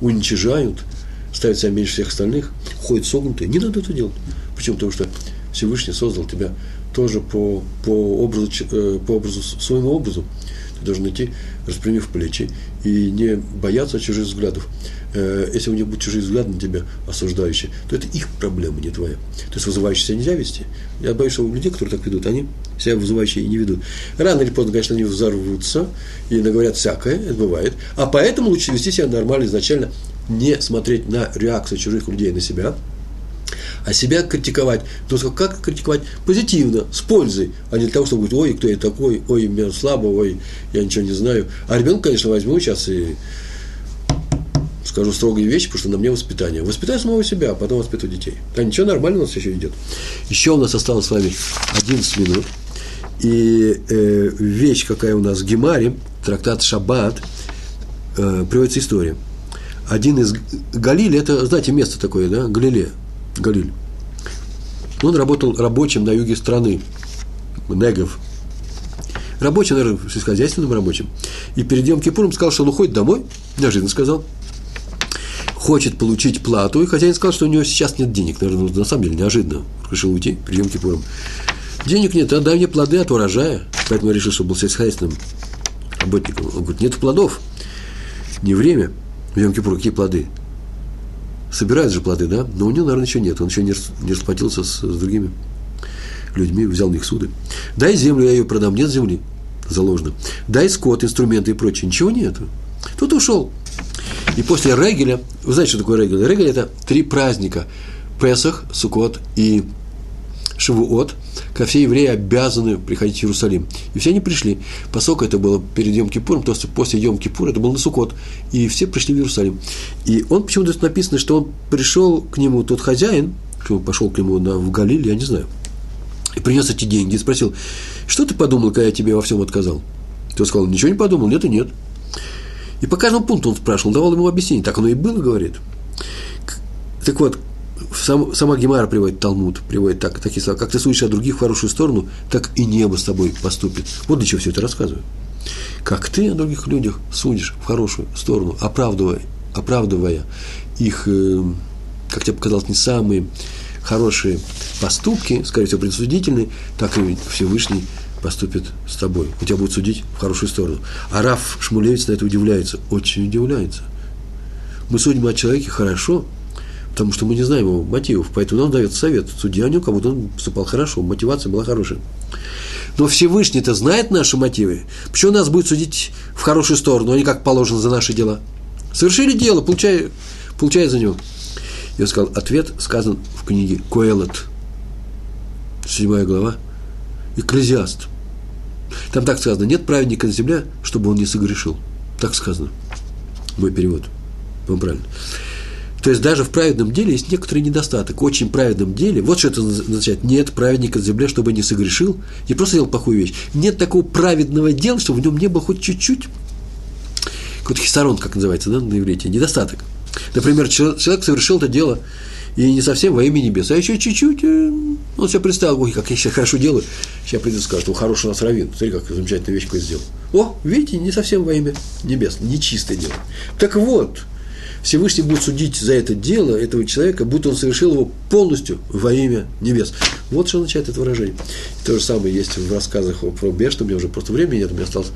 уничижают, ставят себя меньше всех остальных, ходят согнутые. Не надо это делать. Почему? Потому что Всевышний создал тебя тоже по, по, образу, э, по образу, своему образу. Ты должен идти, распрямив плечи, и не бояться чужих взглядов. Э, если у них будут чужие взгляды на тебя осуждающие, то это их проблема, не твоя. То есть вызывающие себя нельзя вести. Я боюсь, что у людей, которые так ведут, они себя вызывающие и не ведут. Рано или поздно, конечно, они взорвутся и наговорят всякое, это бывает. А поэтому лучше вести себя нормально изначально, не смотреть на реакцию чужих людей на себя, а себя критиковать. То как критиковать? Позитивно, с пользой, а не для того, чтобы говорить, ой, кто я такой, ой, меня слабо, ой, я ничего не знаю. А ребенка, конечно, возьму сейчас и скажу строгие вещи, потому что на мне воспитание. Воспитай самого себя, а потом воспитывай детей. Да ничего, нормально у нас еще идет. Еще у нас осталось с вами 11 минут. И э, вещь, какая у нас в Гемаре, трактат Шаббат, э, приводится история. Один из Галиль, это, знаете, место такое, да, Галиле, Галиль. Он работал рабочим на юге страны, Негов. Рабочий, наверное, сельскохозяйственным рабочим. И перед Йом Кипуром сказал, что он уходит домой. Неожиданно сказал хочет получить плату, и хозяин сказал, что у него сейчас нет денег. Наверное, на самом деле неожиданно. Решил уйти при Йом Кипуром. Денег нет, отдай мне плоды от урожая. Поэтому я решил, что был сельскохозяйственным работником. Он говорит, нет плодов. Не время. В Йом Кипур какие плоды? Собирают же плоды, да? Но у него, наверное, еще нет. Он еще не, не расплатился с, с другими людьми, взял у них суды. Дай землю, я ее продам. Нет земли заложено. Дай скот, инструменты и прочее. Ничего нету. Тут ушел. И после Регеля, вы знаете, что такое Регель? Регель – это три праздника – Песах, Сукот и Шавуот, когда все евреи обязаны приходить в Иерусалим. И все они пришли. Поскольку это было перед Йом Кипуром, то есть после Йом Кипура это был на Сукот. И все пришли в Иерусалим. И он, почему-то написано, что он пришел к нему, тот хозяин, пошел к нему на, в Галиль, я не знаю, и принес эти деньги и спросил, что ты подумал, когда я тебе во всем отказал? Тот сказал, ничего не подумал, нет и нет. И по каждому пункту он спрашивал, давал ему объяснение. Так оно и было, говорит. Так вот, сам, сама Гемара приводит Талмуд, приводит так, такие слова. Как ты судишь о других в хорошую сторону, так и небо с тобой поступит. Вот для чего все это рассказываю. Как ты о других людях судишь в хорошую сторону, оправдывая, оправдывая их, э, как тебе показалось, не самые хорошие поступки, скорее всего, предсудительные, так и Всевышний поступит с тобой. У тебя будет судить в хорошую сторону. А Раф Шмулевец на это удивляется, очень удивляется. Мы судим о человеке хорошо, потому что мы не знаем его мотивов, поэтому нам дает совет. Судья о нем, как будто он поступал хорошо, мотивация была хорошая. Но Всевышний-то знает наши мотивы. Почему нас будет судить в хорошую сторону, а не как положено за наши дела? Совершили дело, получая, получая за него. Я сказал, ответ сказан в книге Коэлот, седьмая глава, Экклезиаст. Там так сказано, нет праведника на земле, чтобы он не согрешил. Так сказано. Мой перевод. По-моему, правильно. То есть даже в праведном деле есть некоторый недостаток. В очень праведном деле, вот что это означает, нет праведника на земле, чтобы не согрешил, не просто делал плохую вещь. Нет такого праведного дела, чтобы в нем не было хоть чуть-чуть, какой-то хисарон, как называется, да, на иврите, недостаток. Например, человек совершил это дело, и не совсем во имя небес, а еще чуть-чуть, э, он себе представил, ой, как я сейчас хорошо делаю, сейчас придет и скажет, что хороший у нас раввин, смотри, как замечательную вещь какую сделал. О, видите, не совсем во имя небес, нечистое дело. Так вот, Всевышний будет судить за это дело этого человека, будто он совершил его полностью во имя небес. Вот что означает это выражение. То же самое есть в рассказах про Бешт, у меня уже просто времени нет, у меня осталось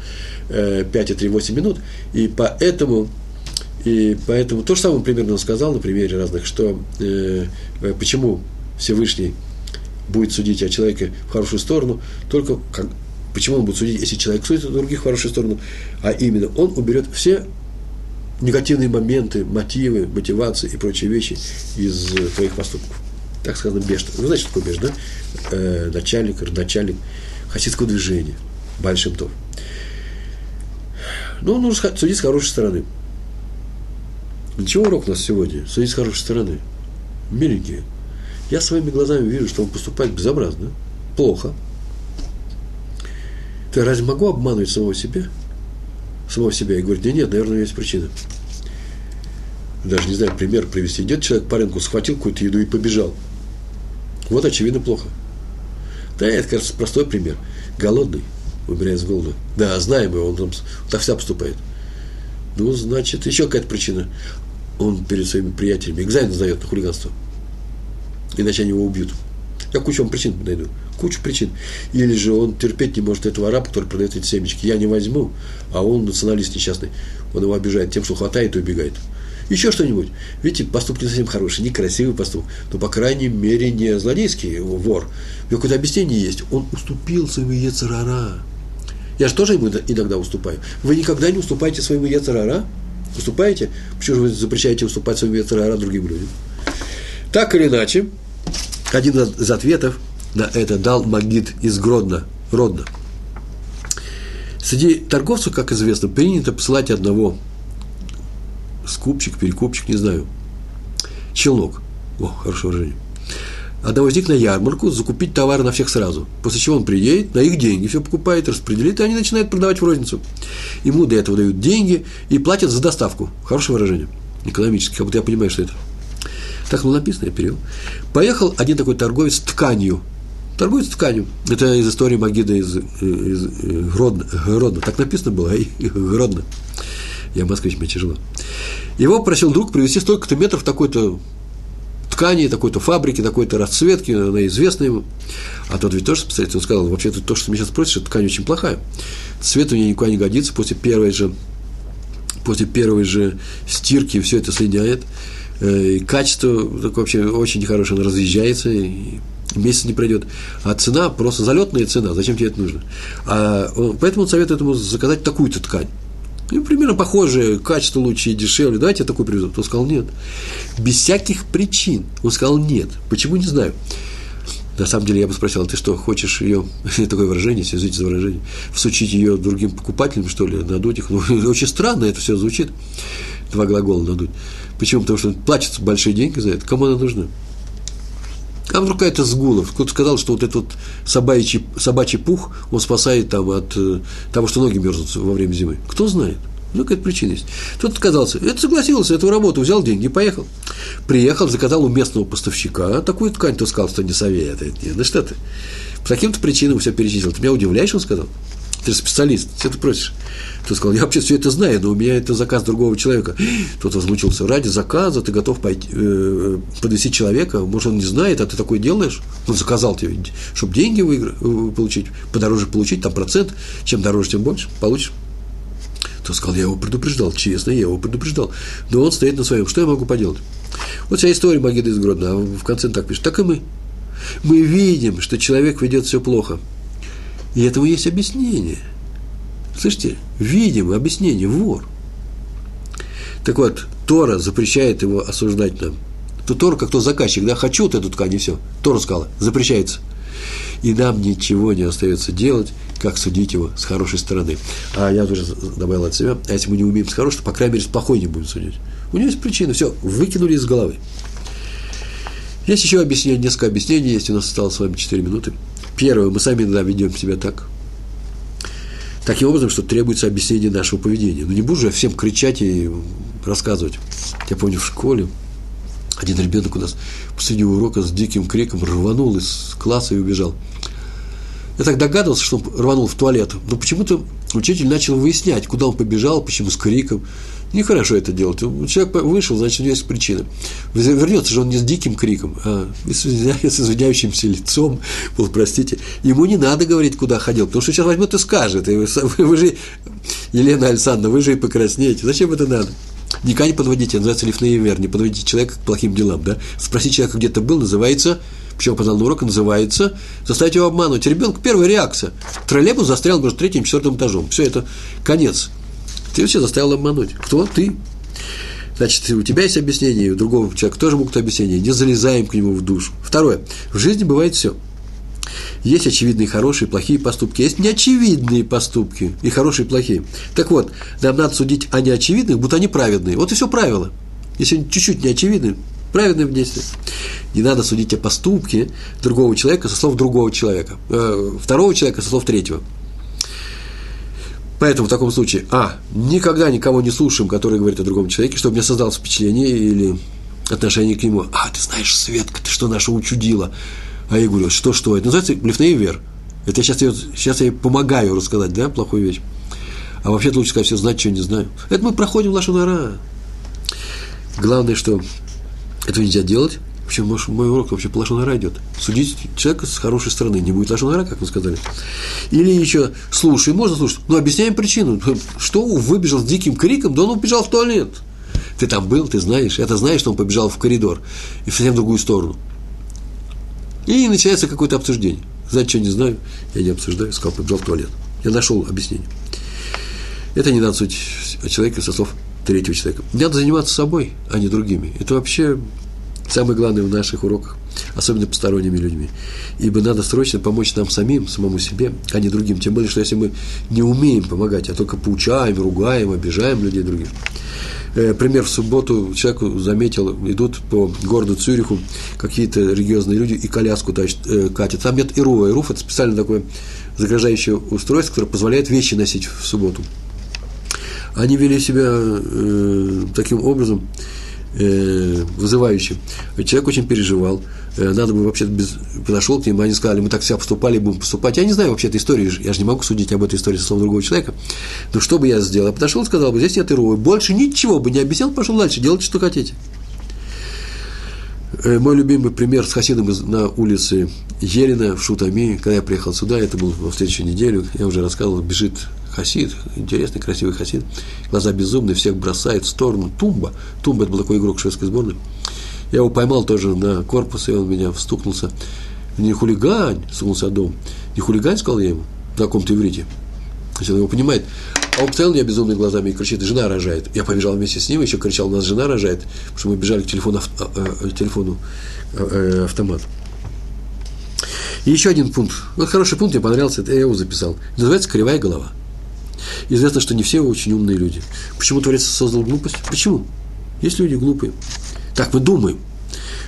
э, 5 и 3, 8 минут, и поэтому и поэтому то же самое примерно он сказал на примере разных, что э, э, почему Всевышний будет судить о человеке в хорошую сторону, только как, почему он будет судить, если человек судит других в хорошую сторону, а именно он уберет все негативные моменты, мотивы, мотивации и прочие вещи из твоих поступков. Так сказано Бешт. Вы знаете, что такое Бешт, да? Э, начальник, родоначальник хасидского движения, Большим Тов. Ну, нужно судить с хорошей стороны. Чего урок у нас сегодня? Судить с хорошей стороны. Миленькие. Я своими глазами вижу, что он поступает безобразно, плохо. Ты разве могу обманывать самого себя? Самого себя и говорит, да нет, наверное, есть причина. Даже не знаю, пример привести. Идет человек по рынку, схватил какую-то еду и побежал. Вот, очевидно, плохо. Да, это, кажется, простой пример. Голодный, умирает с голода. Да, знаем его, он там так всегда поступает. Ну, значит, еще какая-то причина. Он перед своими приятелями экзамен сдает на хулиганство. Иначе они его убьют. Я кучу вам причин найду. Кучу причин. Или же он терпеть не может этого араба, который продает эти семечки. Я не возьму, а он националист несчастный. Он его обижает тем, что хватает и убегает. Еще что-нибудь. Видите, поступок не совсем хороший, некрасивый поступок, но, по крайней мере, не злодейский вор. У него какое-то объяснение есть. Он уступил своему Ецарара. Я же тоже ему иногда уступаю. Вы никогда не уступаете своему Ецарара? Уступаете? Почему же вы запрещаете уступать своему Ецарара другим людям? Так или иначе, один из ответов на это дал Магид из Гродно, Родно. Среди торговцев, как известно, принято посылать одного скупчик, перекупчик, не знаю, челнок. О, хорошее выражение. Одного из них на ярмарку закупить товары на всех сразу. После чего он приедет, на их деньги все покупает, распределит, и они начинают продавать в розницу. Ему для этого дают деньги и платят за доставку. Хорошее выражение. Экономически, как будто я понимаю, что это. Так было написано, я перевел. Поехал один такой торговец тканью. Торговец тканью. Это из истории Магида из, из, из Гродно, Гродно. Так написано было, Гродно. Я москвич, мне тяжело. Его просил друг привезти столько-то метров такой-то ткани, такой-то фабрики, такой-то расцветки, она известна ему. А тот ведь тоже специалист, он сказал, вообще-то то, что ты меня сейчас просишь, ткань очень плохая. Цвет у нее никуда не годится, после первой же, после первой же стирки все это слиняет. Э, и качество такое вообще очень нехорошее, оно разъезжается, и месяц не пройдет. А цена просто залетная цена, зачем тебе это нужно? А он, поэтому он советует ему заказать такую-то ткань. И примерно похожее, качество лучше и дешевле. Давайте я такой привезу. Он сказал нет. Без всяких причин. Он сказал нет. Почему, не знаю. На самом деле я бы спросил, а ты что, хочешь ее, такое выражение, извините за выражение, всучить ее другим покупателям, что ли, надуть их? Ну, очень странно это все звучит. Два глагола надуть. Почему? Потому что он платит большие деньги за это. Кому она нужна? А вдруг какая-то сгулов. Кто-то сказал, что вот этот вот собачий, собачий пух, он спасает там от э, того, что ноги мерзнут во время зимы. Кто знает? Ну, какая-то причина есть. Тот отказался. Это согласился, эту работу, взял деньги поехал. Приехал, заказал у местного поставщика такую ткань, тот сказал, что не советует. Нет, ну что ты? По таким-то причинам все перечислил. Ты меня удивляешь, он сказал. Ты же специалист, что ты просишь? Ты сказал, я вообще все это знаю, но у меня это заказ другого человека. Тот возмутился, ради заказа ты готов пойти, э, подвести человека, может, он не знает, а ты такое делаешь? Он заказал тебе, чтобы деньги выиграть, э, получить, подороже получить, там процент, чем дороже, тем больше получишь. Тот сказал, я его предупреждал, честно, я его предупреждал. Но он стоит на своем, что я могу поделать? Вот вся история Магида из Гродно, а в конце так пишет, так и мы. Мы видим, что человек ведет все плохо. И этому есть объяснение. Слышите? Видим объяснение, вор. Так вот, Тора запрещает его осуждать нам. То Тора, как то заказчик, да, хочу вот эту ткань, и все. Тора сказала, запрещается. И нам ничего не остается делать, как судить его с хорошей стороны. А я тоже добавил от себя, а если мы не умеем с хорошей, то, по крайней мере, с плохой не будем судить. У него есть причина, все, выкинули из головы. Есть еще объяснение, несколько объяснений есть, у нас осталось с вами 4 минуты. Первое, мы сами иногда ведем себя так. Таким образом, что требуется объяснение нашего поведения. Ну, не буду же я всем кричать и рассказывать. Я помню в школе, один ребенок у нас посреди урока с диким криком рванул из класса и убежал. Я так догадывался, что он рванул в туалет, но почему-то учитель начал выяснять, куда он побежал, почему с криком. Нехорошо это делать. Человек вышел, значит, у него есть причина. Вернется же он не с диким криком, а с извиняющимся лицом, вот, простите. Ему не надо говорить, куда ходил, потому что сейчас возьмет и скажет. И вы, вы же, Елена Александровна, вы же и покраснеете. Зачем это надо? Никогда не подводите, называется лифнеевер, не подводите человека к плохим делам, да? Спросить человека, где ты был, называется, причем по на урок, называется, заставить его обмануть. Ребенок, первая реакция. Троллейбус застрял между третьим и четвертым этажом. Все это конец. Ты вообще заставил обмануть. Кто? Ты. Значит, у тебя есть объяснение, у другого человека тоже могут объяснение. Не залезаем к нему в душу. Второе. В жизни бывает все. Есть очевидные хорошие и плохие поступки, есть неочевидные поступки, и хорошие и плохие. Так вот, нам надо судить о неочевидных, будто они праведные. Вот и все правило. Если чуть-чуть неочевидны, праведные в действии. Не надо судить о поступке другого человека со слов другого человека, э, второго человека со слов третьего. Поэтому в таком случае, а, никогда никого не слушаем, который говорит о другом человеке, чтобы не создалось впечатление или отношение к нему. А, ты знаешь, Светка, ты что наша учудила? А я говорю, что, что? Это называется блефней вер. Это я сейчас, я, сейчас я ей помогаю рассказать, да, плохую вещь. А вообще-то лучше сказать, все знать, что не знаю. Это мы проходим лошонара. Главное, что этого нельзя делать. Вообще, может, мой урок вообще по лошонара идет. Судить человека с хорошей стороны. Не будет лошонара, как мы сказали. Или еще, слушай, можно слушать, но объясняем причину. Что выбежал с диким криком, да он убежал в туалет. Ты там был, ты знаешь. Это знаешь, что он побежал в коридор и в совсем другую сторону. И начинается какое-то обсуждение. Знаете, что не знаю, я не обсуждаю, сказал, побежал в туалет. Я нашел объяснение. Это не надо судить о со слов третьего человека. Надо заниматься собой, а не другими. Это вообще самое главное в наших уроках, особенно посторонними людьми. Ибо надо срочно помочь нам самим, самому себе, а не другим. Тем более, что если мы не умеем помогать, а только поучаем, ругаем, обижаем людей других, Э, пример, в субботу человеку заметил, идут по городу Цюриху какие-то религиозные люди и коляску тащат, э, катят. Там нет Ируа. Ируф – это специально такое заграждающее устройство, которое позволяет вещи носить в субботу. Они вели себя э, таким образом, вызывающе. Человек очень переживал – Э, надо бы вообще без... подошел к ним, они сказали, мы так себя поступали, будем поступать. Я не знаю вообще этой истории, я же не могу судить об этой истории со слов другого человека. Но что бы я сделал? Я подошел и сказал бы, здесь нет ИРО, больше ничего бы не объяснял, пошел дальше, делайте, что хотите. Э, мой любимый пример с хасидом на улице Елена в Шутами, когда я приехал сюда, это было в следующую неделю, я уже рассказывал, бежит хасид, интересный, красивый хасид, глаза безумные, всех бросает в сторону, тумба, тумба, это был такой игрок шведской сборной, я его поймал тоже на корпус, и он меня встукнулся. Не хулигань, сунулся дом. Не хулигань, сказал я ему, на каком-то иврите. То есть он его понимает. А он постоянно меня безумными глазами и кричит, жена рожает. Я побежал вместе с ним, еще кричал, у нас жена рожает, потому что мы бежали к телефону, э, э, телефону э, автомат. И еще один пункт. Вот хороший пункт, мне понравился, это я его записал. Называется «Кривая голова». Известно, что не все очень умные люди. Почему Творец создал глупость? Почему? Есть люди глупые. Так мы думаем,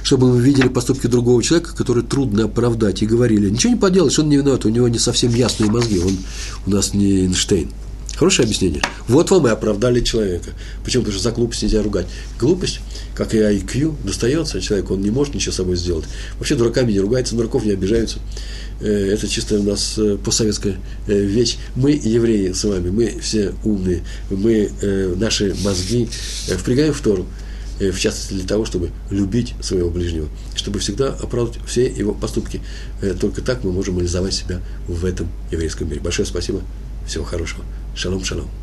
чтобы мы видели поступки другого человека, которые трудно оправдать, и говорили, ничего не поделаешь, он не виноват, у него не совсем ясные мозги, он у нас не Эйнштейн. Хорошее объяснение. Вот вам и оправдали человека. Почему? Потому что за глупость нельзя ругать. Глупость, как и IQ, достается человеку, он не может ничего с собой сделать. Вообще дураками не ругаются, дураков не обижаются. Э, это чисто у нас э, постсоветская э, вещь. Мы, евреи с вами, мы все умные, мы наши мозги впрягаем в Тору, в частности для того, чтобы любить своего ближнего, чтобы всегда оправдывать все его поступки. Только так мы можем реализовать себя в этом еврейском мире. Большое спасибо, всего хорошего. שלום שלום.